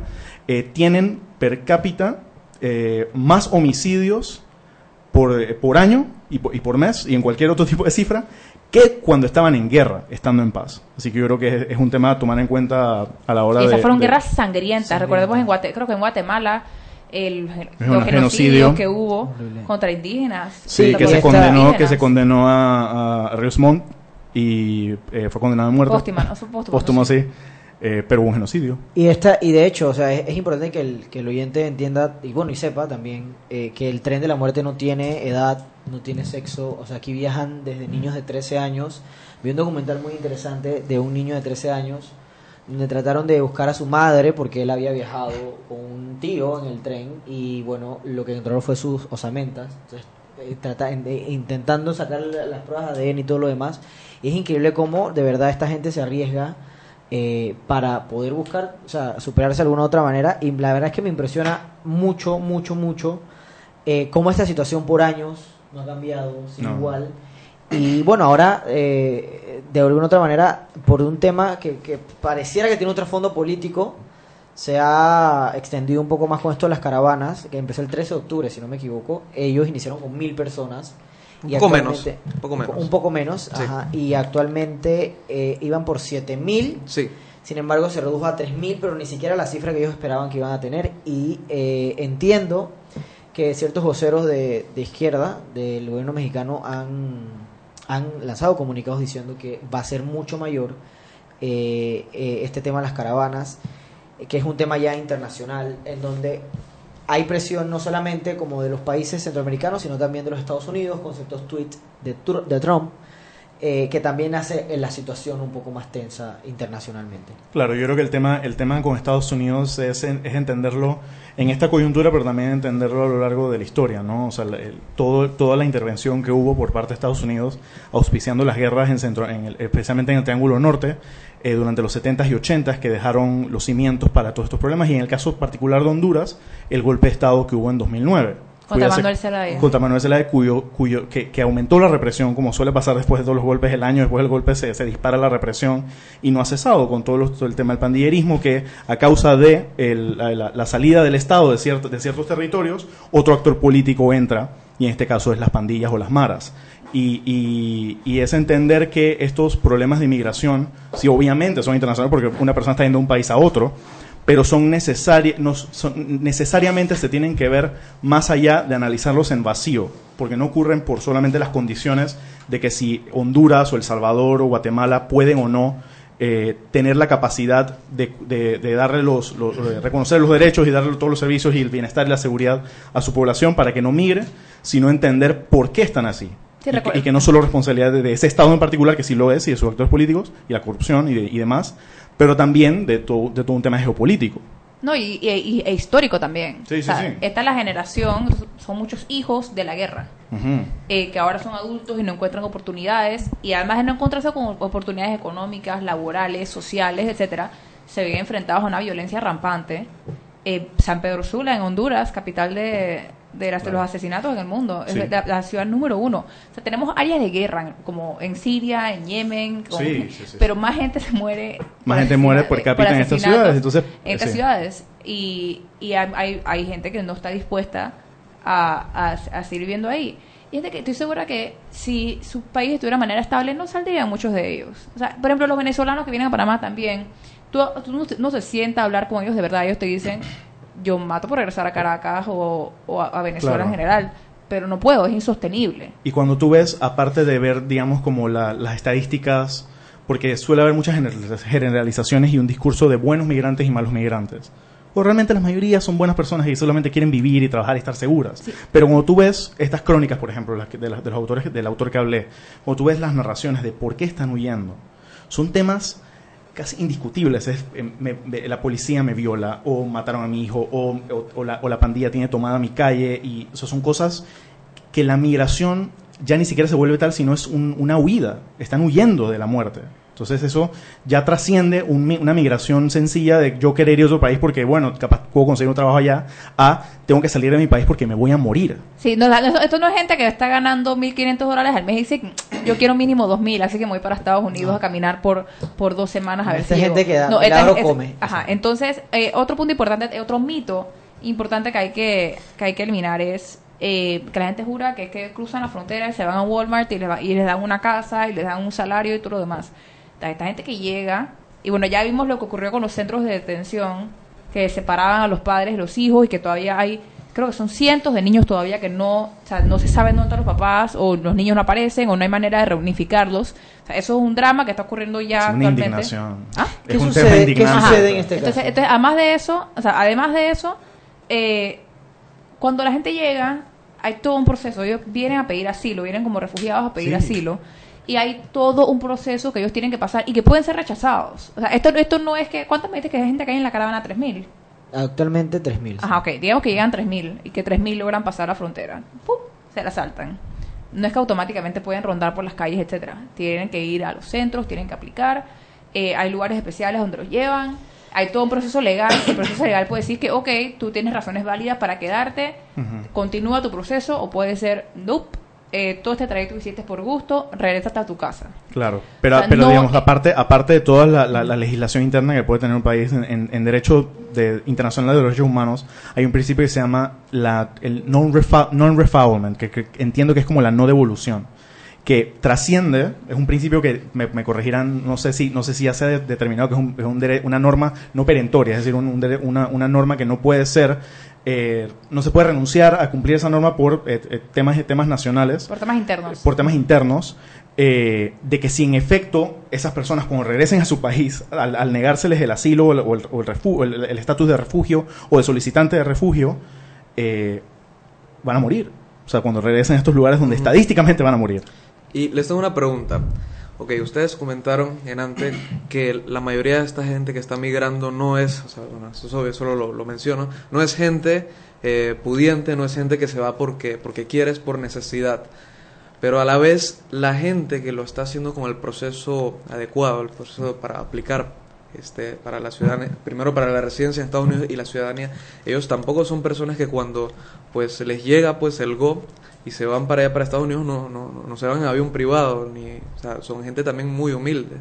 tienen per cápita eh, más homicidios por, eh, por año y por, y por mes y en cualquier otro [laughs] tipo de cifra que cuando estaban en guerra, estando en paz. Así que yo creo que es, es un tema a tomar en cuenta a la hora Y de... esas fueron de- guerras sangrientas. Recordemos en Guate, creo que en Guatemala el, genocidio. que hubo contra indígenas. Sí, que se condenó, que se condenó a, a Ríos Montt y eh, fue condenado a muerte. Póstuma, no, sí. Eh, pero un genocidio. Y esta y de hecho, o sea, es, importante que el, que el oyente entienda y bueno y sepa también eh, que el tren de la muerte no tiene edad, no tiene sexo, o sea, aquí viajan desde niños de 13 años. Vi un documental muy interesante de un niño de 13 años donde trataron de buscar a su madre porque él había viajado con un tío en el tren y bueno, lo que encontraron fue sus osamentas. Entonces, eh, trata- en- intentando sacar la- las pruebas de ADN y todo lo demás. Y es increíble cómo de verdad esta gente se arriesga eh, para poder buscar, o sea, superarse de alguna otra manera. Y la verdad es que me impresiona mucho, mucho, mucho eh, cómo esta situación por años no ha cambiado, No. igual. Y bueno, ahora, eh, de alguna otra manera, por un tema que, que pareciera que tiene un trasfondo político, se ha extendido un poco más con esto de las caravanas, que empezó el 13 de octubre, si no me equivoco. Ellos iniciaron con mil personas. Un poco menos, un poco menos. Un poco menos, Sí. ajá, y actualmente eh, iban por 7000. Sí. Sin embargo, se redujo a 3000, pero ni siquiera la cifra que ellos esperaban que iban a tener. Y eh, entiendo que ciertos voceros de, de izquierda del gobierno mexicano han, han lanzado comunicados diciendo que va a ser mucho mayor eh, eh, este tema de las caravanas, eh, que es un tema ya internacional, en donde hay presión no solamente como de los países centroamericanos, sino también de los Estados Unidos, con ciertos tweets de, de Trump, eh, que también hace eh, la situación un poco más tensa internacionalmente. Claro, yo creo que el tema, el tema con Estados Unidos es, es entenderlo en esta coyuntura, pero también entenderlo a lo largo de la historia, ¿no? O sea, el- toda la intervención que hubo por parte de Estados Unidos auspiciando las guerras en centro, en el- especialmente en el Triángulo Norte, eh, durante los 70s y 80s, que dejaron los cimientos para todos estos problemas, y en el caso particular de Honduras, el golpe de Estado que hubo en 2009. Se- Manuel Zelaya. Contra Manuel Zelaya, cuyo, cuyo, que, que aumentó la represión, como suele pasar después de todos los golpes del año, después del golpe se, se dispara la represión y no ha cesado con todo, los- todo el tema del pandillerismo, que a causa de el- la, salida del Estado de, cierto- de ciertos territorios, otro actor político entra, y en este caso es las pandillas o las maras. Y, y, y es entender que estos problemas de inmigración, sí, obviamente son internacionales porque una persona está yendo de un país a otro, pero son, necesari no, son necesariamente se tienen que ver más allá de analizarlos en vacío, porque no ocurren por solamente las condiciones de que si Honduras o El Salvador o Guatemala pueden o no eh, tener la capacidad de, de- de darle los, los- de reconocer los derechos y darle todos los servicios y el bienestar y la seguridad a su población para que no migre, sino entender por qué están así. Sí, y, que, recuerdo. y que no solo responsabilidad de, ese Estado en particular, que sí lo es, y de sus actores políticos, y la corrupción y demás, pero también de, to- de todo un tema geopolítico. No, y, y- y- e histórico también. Sí, sí, O sea, sí. Esta es la generación, son muchos hijos de la guerra, eh, que ahora son adultos y no encuentran oportunidades, y además de no encontrarse con oportunidades económicas, laborales, sociales, etcétera, se ven enfrentados a una violencia rampante. Eh, San Pedro Sula, en Honduras, capital de, de, las- de los asesinatos en el mundo, es la, la ciudad número uno. O sea, tenemos áreas de guerra, como en Siria, en Yemen, con- Sí, sí, sí. pero más gente se muere. Más gente muere por asesina- cápita en estas ciudades, entonces, en estas ciudades. Y, y hay, hay, gente que no está dispuesta a, a, a seguir viviendo ahí. Y gente que estoy segura que si su país estuviera de manera estable, no saldrían muchos de ellos. O sea, por ejemplo, los venezolanos que vienen a Panamá también, tú, tú no, no se sienta a hablar con ellos de verdad, ellos te dicen, yo mato por regresar a Caracas o, o a, a Venezuela Claro. en general, pero no puedo, es insostenible. Y cuando tú ves, aparte de ver, digamos, como la- las estadísticas, porque suele haber muchas generaliz- generalizaciones y un discurso de buenos migrantes y malos migrantes. O realmente la mayoría son buenas personas y solamente quieren vivir y trabajar y estar seguras. Pero cuando tú ves estas crónicas, por ejemplo, las que- de, las- de los autores, del autor que hablé, cuando tú ves las narraciones de por qué están huyendo, son temas casi indiscutibles. Es, eh, me- la policía me viola, o mataron a mi hijo, o, o- o la, o la pandilla tiene tomada mi calle, y o sea, son cosas que la migración ya ni siquiera se vuelve tal, sino es un- una huida. Están huyendo de la muerte. Entonces eso ya trasciende un mi- una migración sencilla de yo querer ir a otro país porque, bueno, capaz puedo conseguir un trabajo allá, a tengo que salir de mi país porque me voy a morir. Sí, no, esto, esto no es gente que está ganando 1.500 dólares al mes y dice, yo quiero mínimo 2.000, así que me voy para Estados Unidos a caminar por, por dos semanas a ver Esta si gente llego". que da No, milagro esta- come. Ajá, entonces, eh, otro punto importante, eh, otro mito importante que hay que, que, hay que eliminar es eh, que la gente jura que es que cruzan la frontera y se van a Walmart y les, va- y les dan una casa y les dan un salario y todo lo demás. Esta, esta gente que llega, y bueno, ya vimos lo que ocurrió con los centros de detención, que separaban a los padres y los hijos y que todavía hay, creo que son cientos de niños todavía que no, o sea, no se sabe dónde están los papás o los niños no aparecen o no hay manera de reunificarlos. O sea, eso es un drama que está ocurriendo ya Es una actualmente. indignación. ¿Ah? Es un tema indignante. Ajá. este entonces, entonces, además de eso, o sea, además de eso, eh, cuando la gente llega, hay todo un proceso. Ellos vienen a pedir asilo, vienen como refugiados a pedir Sí. asilo. Y hay todo un proceso que ellos tienen que pasar y que pueden ser rechazados. O sea, esto, esto no es que... ¿Cuántas me dices que hay gente que hay en la caravana? ¿3.000? Actualmente 3.000. Ajá, ok. Digamos que llegan 3.000 y que 3.000 logran pasar la frontera. ¡Pum! Se la saltan. No es que automáticamente pueden rondar por las calles, etcétera. Tienen que ir a los centros, tienen que aplicar. Eh, hay lugares especiales donde los llevan. Hay todo un proceso legal. El proceso legal puede decir que, ok, tú tienes razones válidas para quedarte, continúa tu proceso, o puede ser, nope, eh, todo este trayecto que hiciste por gusto, regrésate a tu casa. Claro, pero, O sea, pero no- digamos, aparte, aparte de toda la, la- la legislación interna que puede tener un país en, en- en derecho de, internacional de los derechos humanos, hay un principio que se llama la, el non-refoulement, que, que entiendo que es como la no devolución, que trasciende, es un principio que me, me corregirán, no sé si no sé si ya se ha de- determinado que es, un- es un dere- una norma no perentoria, es decir, un- un dere- una, una norma que no puede ser eh, no se puede renunciar a cumplir esa norma por eh, eh, temas, temas nacionales, Por temas internos. por temas internos, eh, de que si en efecto esas personas cuando regresen a su país, al, al negárseles el asilo o el- o el o el estatus de refugio o de solicitante de refugio, eh, van a morir. O sea, cuando regresen a estos lugares donde estadísticamente van a morir. Y les tengo una pregunta. Ok, ustedes comentaron en antes que la mayoría de esta gente que está migrando no es, o sea, bueno, eso es obvio, solo lo, menciono, no es gente eh, pudiente, no es gente que se va porque, porque quiere, es por necesidad. Pero a la vez, la gente que lo está haciendo con el proceso adecuado, el proceso para aplicar este, para la ciudadanía, primero para la residencia en Estados Unidos y la ciudadanía, ellos tampoco son personas que cuando pues les llega pues el go y se van para allá para Estados Unidos no, no, no, se van en avión privado ni o sea, son gente también muy humilde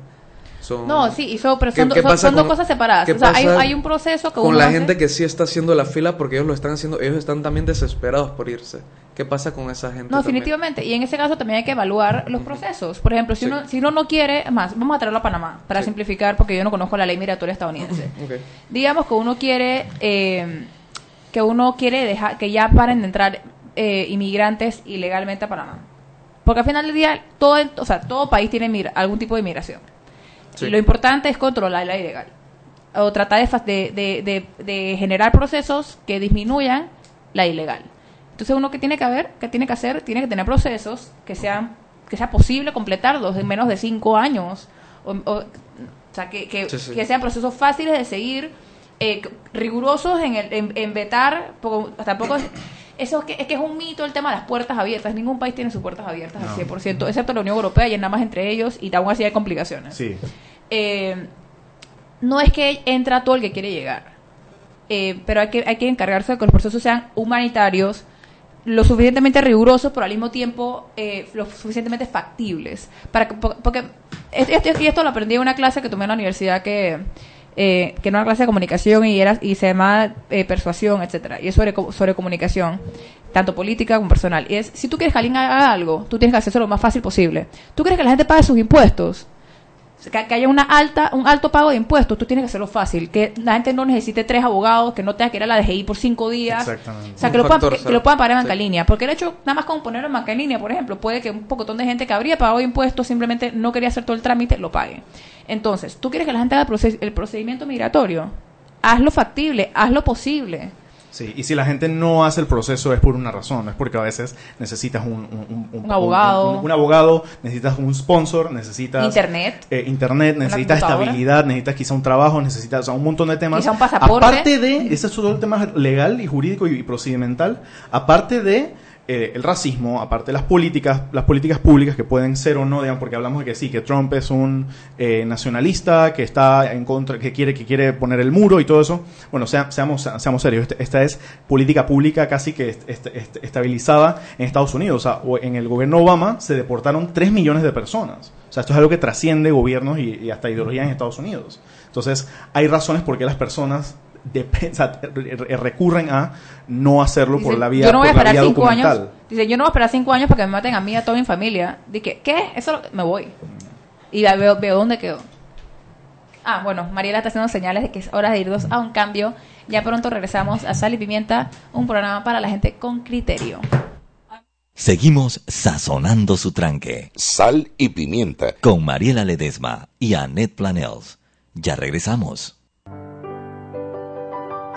son No, sí, y so- pero ¿Qué- son, do- qué son- son dos cosas separadas. O sea, hay, hay un proceso que con uno la hace- gente que sí está haciendo la fila porque ellos lo están haciendo ellos están también desesperados por irse qué pasa con esa gente No, también? definitivamente. Y en ese caso también hay que evaluar los procesos. Por ejemplo, si, uno, si uno no quiere, más, vamos a traerlo a Panamá, para simplificar, porque yo no conozco la ley migratoria estadounidense. [laughs] Ok. Digamos que uno quiere, eh, que uno quiere dejar, que ya paren de entrar eh, inmigrantes ilegalmente a Panamá. Porque al final del día, todo, o sea, todo país tiene algún tipo de inmigración. Sí. Y lo importante es controlar la ilegal. O tratar de, de, de- de- generar procesos que disminuyan la ilegal. Entonces uno que tiene que haber, que tiene que hacer, tiene que tener procesos que sean, que sea posible completarlos en menos de cinco años. O, o- o sea, que, que, Sí, sí. que sean procesos fáciles de seguir, eh, rigurosos en, el, en, en vetar, porque tampoco es, eso es que, es que es un mito el tema de las puertas abiertas. Ningún país tiene sus puertas abiertas al 100%, excepto la Unión Europea y es nada más entre ellos y aún así hay complicaciones. Sí. Eh, no es que entra todo el que quiere llegar, Eh, pero hay que, hay que encargarse de que los procesos sean humanitarios, lo suficientemente rigurosos, pero al mismo tiempo eh, lo suficientemente factibles. Para que, po- porque esto, esto- esto lo aprendí en una clase que tomé en la universidad que, eh, que era una clase de comunicación y, era, y se llamaba eh, persuasión, etcétera Y es sobre, sobre comunicación, tanto política como personal. Y es, si tú quieres que alguien haga algo, tú tienes que hacerlo lo más fácil posible. ¿Tú quieres que la gente pague sus impuestos? Que, que haya una alta, un alto pago de impuestos, tú tienes que hacerlo fácil, que la gente no necesite tres abogados, que no tenga que ir a la DGI por cinco días, Exactamente. o sea, que lo, puedan, factor que, que lo puedan pagar en banca línea, porque el hecho, nada más con ponerlo en banca línea, por ejemplo, puede que un pocotón de gente que habría pagado impuestos simplemente no quería hacer todo el trámite, lo pague. Entonces, ¿tú quieres que la gente haga el el procedimiento migratorio? Hazlo factible, hazlo posible. Sí, y si la gente no hace el proceso es por una razón, es porque a veces necesitas un, un- un- Un abogado. un- abogado, necesitas un sponsor, necesitas Internet. eh, internet, necesitas estabilidad, necesitas quizá un trabajo, necesitas o sea, un montón de temas. Quizá un pasaporte. Aparte de, ese es todo el tema legal y jurídico y, y procedimental, aparte de eh, el racismo, aparte de las políticas, las políticas públicas que pueden ser o no, digamos, porque hablamos de que sí, que Trump es un eh, nacionalista, que está en contra, que quiere, que quiere poner el muro y todo eso. Bueno, sea- seamos, seamos serios, este- esta es política pública casi que est- est- est- estabilizada en Estados Unidos. O sea, en el gobierno Obama se deportaron 3 millones de personas. O sea, esto es algo que trasciende gobiernos y, y hasta ideologías en Estados Unidos. Entonces, hay razones por qué las personas [laughs] recurren a no hacerlo por la vía, yo no voy a esperar vía cinco años. Dice, yo no voy a esperar cinco años para que me maten a mí y a toda mi familia. Dije, ¿qué? Eso lo- me voy. Y ya veo, veo dónde quedo. Ah, bueno, Mariela está haciendo señales de que es hora de irnos a un cambio. Ya pronto regresamos a Sal y Pimienta, un programa para la gente con criterio. Seguimos sazonando su tranque. Sal y pimienta. Con Mariela Ledesma y Annette Planels. Ya regresamos.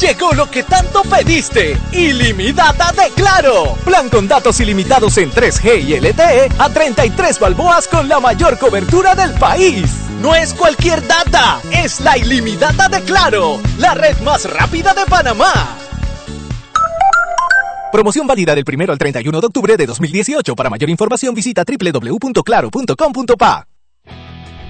Llegó lo que tanto pediste. Ilimitada de Claro. Plan con datos ilimitados en 3G y LTE a 33 balboas con la mayor cobertura del país. No es cualquier data, es la ilimitada de Claro, la red más rápida de Panamá. Promoción válida del 1 al 31 de octubre de 2018. Para mayor información visita www.claro.com.pa.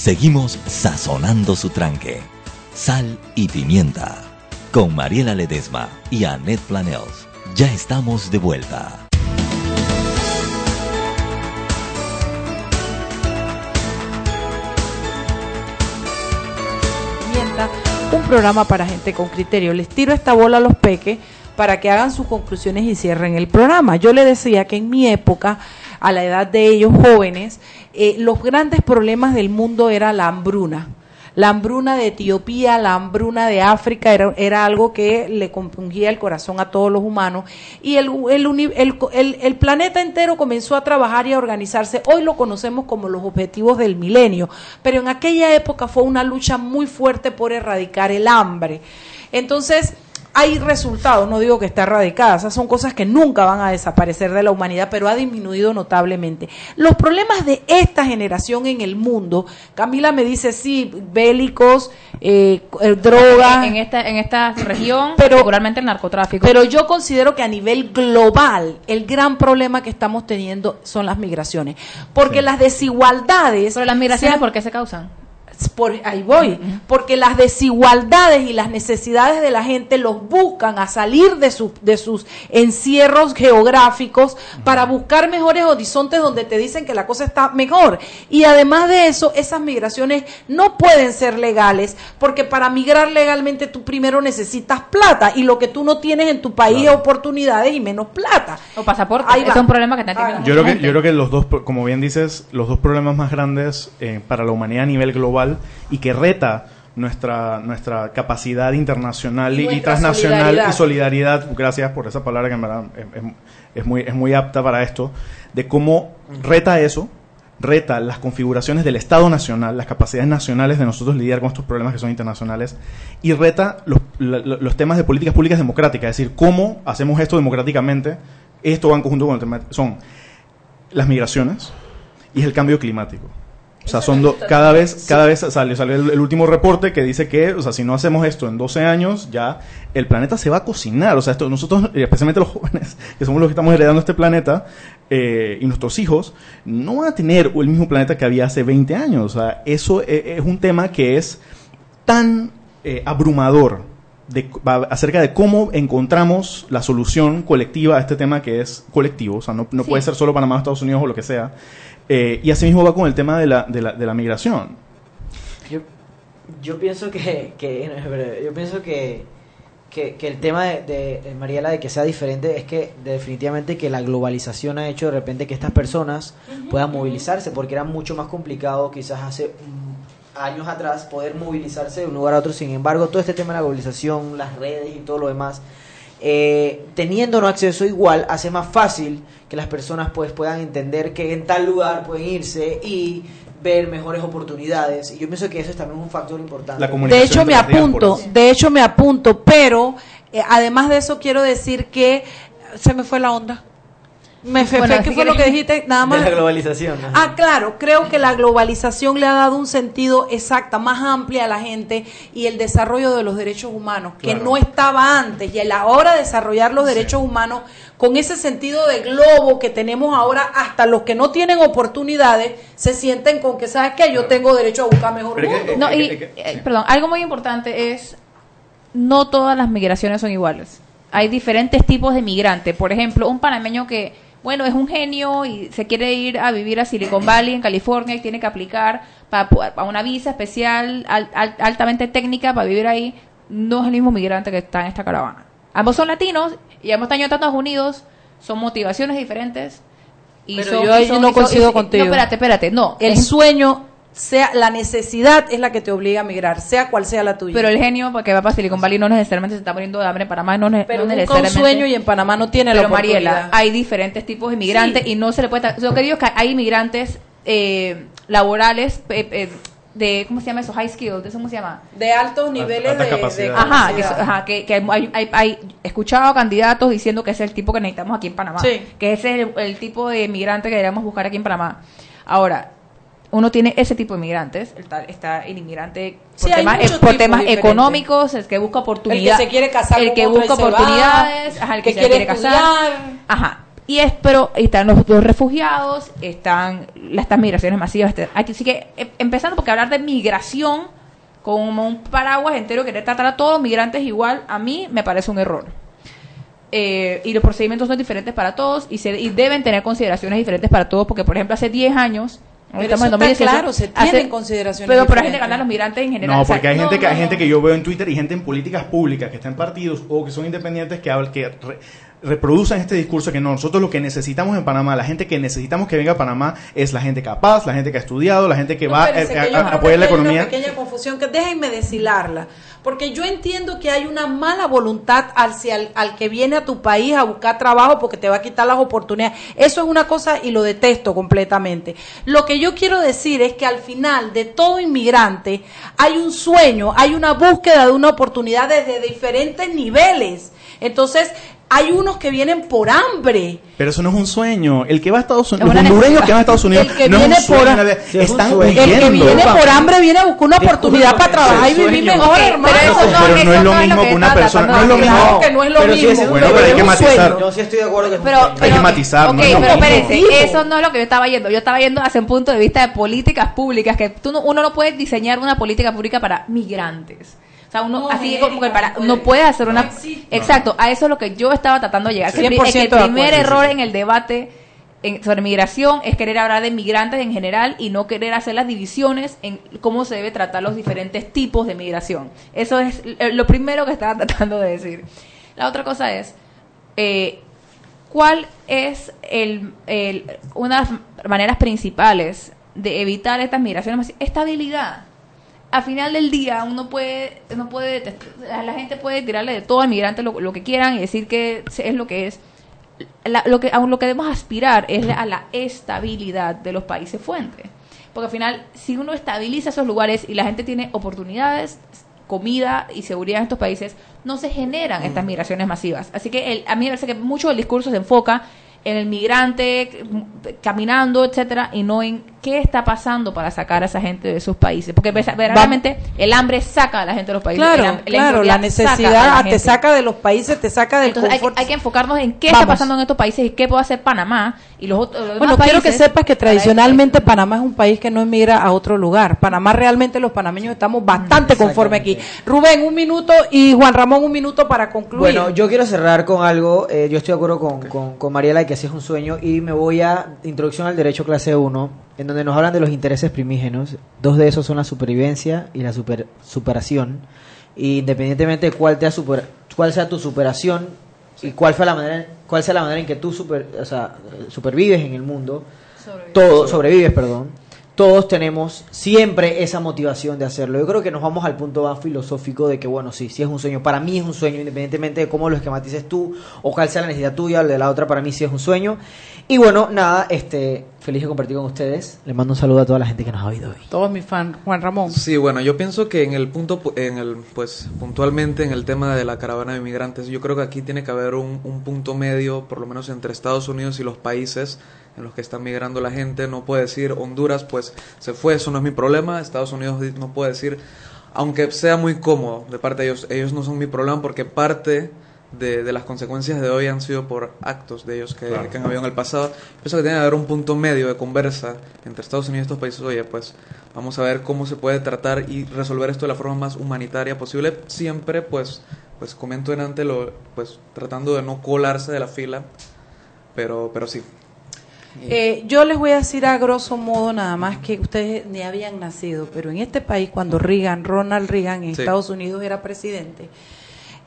Seguimos sazonando su tranque. Sal y pimienta. Con Mariela Ledesma y Annette Planels. Ya estamos de vuelta. Un programa para gente con criterio. Les tiro esta bola a los peques para que hagan sus conclusiones y cierren el programa. Yo le decía que en mi época, a la edad de ellos jóvenes, eh, los grandes problemas del mundo era la hambruna. La hambruna de Etiopía, la hambruna de África era, era algo que le compungía el corazón a todos los humanos y el, el, el- el planeta entero comenzó a trabajar y a organizarse. Hoy lo conocemos como los objetivos del milenio, pero en aquella época fue una lucha muy fuerte por erradicar el hambre. Entonces, hay resultados, no digo que está erradicada, esas son cosas que nunca van a desaparecer de la humanidad, pero ha disminuido notablemente. Los problemas de esta generación en el mundo, Camila me dice, sí, bélicos, eh, eh, drogas, En esta, en esta región, [clears throat] Pero- particularmente el narcotráfico. pero yo considero que a nivel global el gran problema que estamos teniendo son las migraciones, porque las desigualdades... Pero las migraciones, han- ¿por qué se causan? Por ahí voy, porque las desigualdades y las necesidades de la gente los buscan a salir de, sus de sus encierros geográficos para buscar mejores horizontes donde te dicen que la cosa está mejor. Y además de eso, esas migraciones no pueden ser legales, porque para migrar legalmente tú primero necesitas plata y lo que tú no tienes en tu país es oportunidades y menos plata. O pasaporte. Ahí va. es un problema que está teniendo Yo creo, que, yo creo que los dos, como bien dices, los dos problemas más grandes eh, para la humanidad a nivel global y que reta nuestra, nuestra capacidad internacional Y y, transnacional solidaridad. y solidaridad, gracias por esa palabra que en verdad es, es- muy, es muy apta para esto, de cómo reta eso, reta las configuraciones del Estado Nacional, las capacidades nacionales de nosotros lidiar con estos problemas que son internacionales, y reta los, los temas de políticas públicas democráticas, es decir, cómo hacemos esto democráticamente, esto va en conjunto con el tema, son las migraciones y el cambio climático. O sea, son do- cada vez, cada vez sale, sale el, el último reporte que dice que, o sea, si no hacemos esto en 12 años, ya el planeta se va a cocinar. O sea, esto, nosotros, eh, especialmente los [laughs] jóvenes, que somos los que estamos heredando este planeta, eh, y nuestros hijos, no van a tener el mismo planeta que había hace 20 años. O sea, eso eh, es un tema que es tan eh, abrumador de, acerca de cómo encontramos la solución colectiva a este tema que es colectivo, o sea, no, no Sí. puede ser solo Panamá, Estados Unidos o lo que sea. Eh, y asimismo va con el tema de la, de la, de la migración. Yo, yo pienso que, que- [laughs] yo pienso que, que, que el tema de, de, de Mariela de que sea diferente es que definitivamente que la globalización ha hecho de repente que estas personas puedan movilizarse porque era mucho más complicado quizás hace años atrás poder movilizarse de un lugar a otro sin embargo todo este tema de la globalización las redes y todo lo demás eh, teniendo un acceso igual hace más fácil que las personas pues puedan entender que en tal lugar pueden irse y ver mejores oportunidades y yo pienso que eso es también un factor importante La De hecho, me apunto, diásporas. de hecho me apunto, pero eh, además de eso quiero decir que se me fue la onda. Me Bueno, ¿qué fue lo que dijiste? Nada [laughs] de más. la globalización. Ah, claro, creo que la globalización le ha dado un sentido exacta, más amplia a la gente y el desarrollo de los derechos humanos, que Claro. no estaba antes. Y a la hora de desarrollar los derechos humanos, con ese sentido de globo que tenemos ahora, hasta los que no tienen oportunidades se sienten con que, ¿sabes qué? Yo tengo derecho a buscar mejor Pero es que- mundo. No, y, eh, perdón, algo muy importante es no todas las migraciones son iguales. hay diferentes tipos de migrantes. Por ejemplo, un panameño que, bueno, es un genio y se quiere ir a vivir a Silicon Valley, en California, y tiene que aplicar para, para una visa especial, al- al- altamente técnica, para vivir ahí, no es el mismo migrante que está en esta caravana. Ambos son latinos y ambos están en Estados Unidos, son motivaciones diferentes. Y Pero son- yo ahí son- no son- coincido y- contigo. No, espérate, espérate, no. El es- sueño, sea la necesidad es la que te obliga a migrar, sea cual sea la tuya. Pero el genio que va para Silicon Valley no necesariamente se está muriendo de hambre en Panamá, no, ne- Pero no busca un necesariamente. sueño y en Panamá no tiene la Pero Mariela, oportunidad. hay diferentes tipos de inmigrantes Sí. y no se le puede... Lo que digo es que hay inmigrantes eh, laborales eh, eh, de... ¿Cómo se llama eso? High skilled, ¿eso cómo se llama? de altos niveles alta de, capacidad. de Ajá, que, ajá, que, que hay, hay- hay- he escuchado candidatos diciendo que ese es el tipo que necesitamos aquí en Panamá. Sí. Que ese es el, el tipo de inmigrante que deberíamos buscar aquí en Panamá. Ahora, uno tiene ese tipo de tal- está el inmigrante por Sí, temas, por temas económicos, el que busca oportunidades. El que se quiere casar El que busca se va, oportunidades. ajá, el que, que se quiere casar. Ajá. Y es, pero están los, los refugiados, están las estas migraciones masivas. este- Aquí sí que, eh, empezando porque hablar de migración como un paraguas entero, querer tratar a todos los migrantes igual, a mí me parece un error. Eh, y los procedimientos son diferentes para todos y, se, y deben tener consideraciones diferentes para todos, porque por ejemplo hace 10 años, Pero estamos en eso está 2018, claro, se hace- tienen consideraciones Pero, pero hay gente de los migrantes en general. No, porque hay gente que hay no, gente que yo veo en Twitter y gente en políticas públicas que está en partidos o que son independientes que hablan que re- reproducen este discurso que no, nosotros lo que necesitamos en Panamá, la gente que necesitamos que venga a Panamá es la gente capaz, la gente que ha estudiado, la gente que No, va a, a- que a que apoyar la economía. Una pequeña confusión, que déjenme deshilarla. Porque yo entiendo que hay una mala voluntad hacia el, al que viene a tu país a buscar trabajo porque te va a quitar las oportunidades. Eso es una cosa y lo detesto completamente. Lo que yo quiero decir es que al final de todo inmigrante hay un sueño, hay una búsqueda de una oportunidad desde diferentes niveles. Entonces, hay unos que vienen por hambre. Pero eso no es un sueño. El que va a Estados Unidos, los hondureños que van a Estados Unidos, El que no viene es un por- sueño, Sí, es un están sueño. huyendo. El que viene por hambre viene a buscar una oportunidad para trabajar y vivir mejor, hermano. pero eso no- Pero no es lo mismo que una persona- no es lo mismo. Claro que no es lo Pero mismo. Bueno, pero hay que un matizar. sueño. Yo sí estoy de acuerdo que es un Pero, sueño. pero- que matizar, ok, no es lo pero espérense, eso no es lo que yo estaba yendo. Yo estaba yendo hacia un punto de vista de políticas públicas, que tú no- uno no puede diseñar una política pública para migrantes. O sea, uno No, así genérica, como que para, puede. no puede hacer una... No. Exacto, a eso es lo que yo estaba tratando de llegar. El pri- es que 100% el de primer acuerdo. error Sí, sí. en el debate en- sobre migración es querer hablar de migrantes en general y no querer hacer las divisiones en cómo se debe tratar los diferentes tipos de migración. Eso es l- lo primero que estaba [laughs] tratando de decir. La otra cosa es, eh, ¿cuál es el, el- una de las maneras principales de evitar estas migraciones? Estabilidad. Al final del día uno puede, no puede, la gente puede tirarle de todo al migrante lo, lo que quieran y decir que es lo que es. La- lo que a lo que debemos aspirar es a la estabilidad de los países fuentes. Porque al final, si uno estabiliza esos lugares y la gente tiene oportunidades, comida y seguridad en estos países, no se generan estas migraciones masivas. Así que el- a mí me parece que mucho del discurso se enfoca en el migrante caminando, etcétera, y no en qué está pasando para sacar a esa gente de esos países. Porque verdaderamente el hambre saca a la gente de los países. Claro, ham- claro, la saca a la necesidad te saca de los países, te saca del Entonces hay, confort. hay que enfocarnos en qué Vamos. está pasando en estos países y qué puede hacer Panamá y los otros los Bueno, quiero que sepas que tradicionalmente Panamá es un país que no emigra a otro lugar. Panamá realmente los panameños estamos bastante conformes aquí. Rubén, un minuto y Juan Ramón un minuto para concluir. Bueno, yo quiero cerrar con algo. eh, yo estoy de acuerdo con, con, con Mariela de que así es un sueño. Y me voy a Introducción al Derecho Clase 1, en donde nos hablan de los intereses primígenos. Dos de esos son la supervivencia y la super, superación. Y independientemente de cuál, te super, cuál sea tu superación y cuál, fue la manera, cuál sea la manera en que tú super, o sea, eh, supervives en el mundo, todo, sobrevives, perdón. Todos tenemos siempre esa motivación de hacerlo. Yo creo que nos vamos al punto más filosófico de que, bueno, sí, sí es un sueño. Para mí es un sueño, independientemente de cómo lo esquematices tú o cuál sea la necesidad tuya o de la otra, para mí sí es un sueño. Y bueno, nada, este, feliz de compartir con ustedes. Les mando un saludo a toda la gente que nos ha oído hoy. Todos mis fans, Juan Ramón. Sí, bueno, yo pienso que en el punto, pu- en el, pues, puntualmente en el tema de la caravana de inmigrantes, yo creo que aquí tiene que haber un, un punto medio, por lo menos entre Estados Unidos y los países en los que está migrando la gente. No puede decir Honduras, pues, se fue, eso no es mi problema. Estados Unidos no puede decir, aunque sea muy cómodo de parte de ellos, ellos no son mi problema porque parte de, de las consecuencias de hoy han sido por actos de ellos que, Claro. que han habido en el pasado. Pienso que tiene que haber un punto medio de conversa entre Estados Unidos y estos países. Oye, pues vamos a ver cómo se puede tratar y resolver esto de la forma más humanitaria posible, siempre pues pues comento en ante lo, pues tratando de no colarse de la fila, pero, pero sí. Eh, yo les voy a decir a grosso modo nada más que ustedes ni habían nacido, pero en este país cuando Reagan, Ronald Reagan en Sí. Estados Unidos era presidente,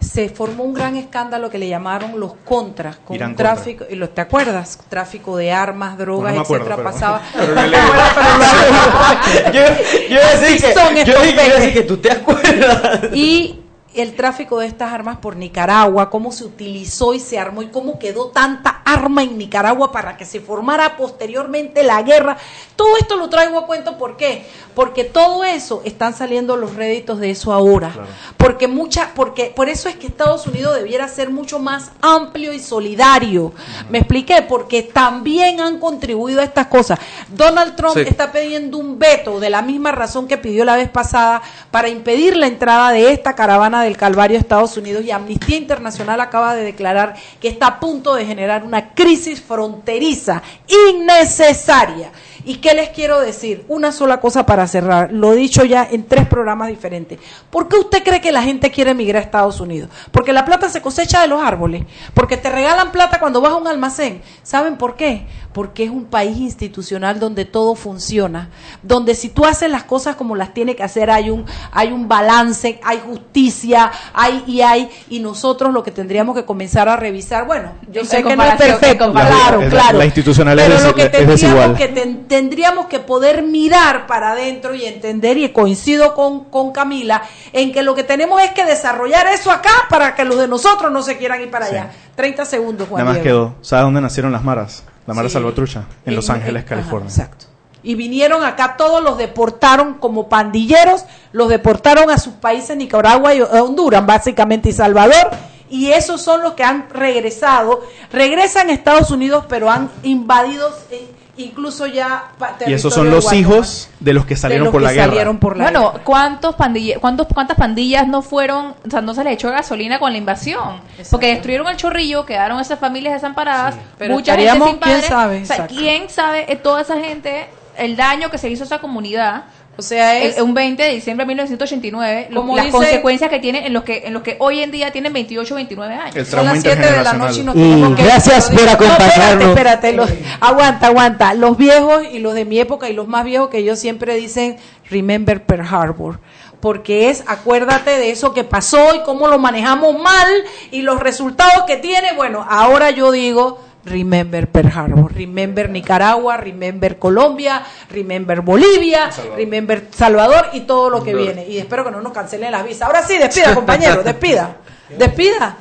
se formó un gran escándalo que le llamaron los contras, con Irán un tráfico, y ¿te acuerdas? Tráfico de armas, drogas, No me acuerdo, etcétera, pero- pasaba. [laughs] pero [laughs] [laughs] yo, yo que, yo que tú te acuerdas. Y el tráfico de estas armas por Nicaragua, cómo se utilizó y se armó y cómo quedó tanta arma en Nicaragua para que se formara posteriormente la guerra. Todo esto lo traigo a cuento, ¿por qué? Porque todo eso están saliendo los réditos de eso ahora. Porque mucha, porque por eso es que Estados Unidos debiera ser mucho más amplio y solidario. ¿Me expliqué? Porque también han contribuido a estas cosas. Donald Trump Sí. está pidiendo un veto de la misma razón que pidió la vez pasada para impedir la entrada de esta caravana del Calvario Estados Unidos y Amnistía Internacional acaba de declarar que está a punto de generar una crisis fronteriza innecesaria. ¿Y qué les quiero decir? Una sola cosa para cerrar. Lo he dicho ya en tres programas diferentes. ¿Por qué usted cree que la gente quiere emigrar a Estados Unidos? Porque la plata se cosecha de los árboles. Porque te regalan plata cuando vas a un almacén. ¿Saben por qué? Porque es un país institucional donde todo funciona. Donde si tú haces las cosas como las tiene que hacer, hay un, hay un balance, hay justicia, hay y hay. Y nosotros lo que tendríamos que comenzar a revisar, bueno, yo sé que no es perfecto, claro, La- claro. la institucional es Pero lo que es tendríamos desigual. que ten- tendríamos que poder mirar para adentro y entender, y coincido con, con Camila, en que lo que tenemos es que desarrollar eso acá para que los de nosotros no se quieran ir para allá. 30 segundos, Juan Nada más Diego. quedó. ¿Sabes dónde nacieron las maras? La Mara Sí. Salvatrucha, en Los Ángeles, en- California. ajá, exacto. Y vinieron acá, todos los deportaron como pandilleros, los deportaron a sus países, Nicaragua y Honduras, básicamente, y Salvador. Y esos son los que han regresado. Regresan a Estados Unidos, pero han invadido eh, incluso ya. Y esos son los Guatemala. hijos de los que salieron los por que la guerra. salieron por la bueno, guerra. ¿cuántos pandilla, cuántos, ¿cuántas pandillas no fueron, o sea, no se les echó gasolina con la invasión? Porque destruyeron el chorrillo, quedaron esas familias desamparadas, Pero mucha gente sin ¿quién padres. sabe? O sea. ¿quién sabe eh, toda esa gente, el daño que se hizo a esa comunidad? O sea, es- El- un 20 de diciembre de 1989, lo- Como las dice- consecuencias que tiene en los que en los que hoy en día tienen 28 29 años. El Son las 7 de la noche y nos Y tenemos que gracias por digo, no, acompañarnos. espérate, espérate, los- aguanta, aguanta. Los viejos y los de mi época y los más viejos que yo siempre dicen, remember Pearl Harbor. Porque es, acuérdate de eso que pasó y cómo lo manejamos mal y los resultados que tiene. Bueno, ahora yo digo, remember Pearl Harbor, remember Nicaragua, remember Colombia, remember Bolivia, remember Salvador y todo lo que viene. Y espero que no nos cancelen las visas. Ahora sí, despida, [laughs] compañero, despida. Despida.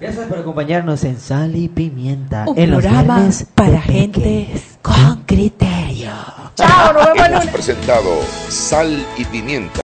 Gracias por acompañarnos en Sal y Pimienta. Un en los programa viernes para gente con criterio. Chao, nos vemos Hemos lunes. presentado Sal y Pimienta.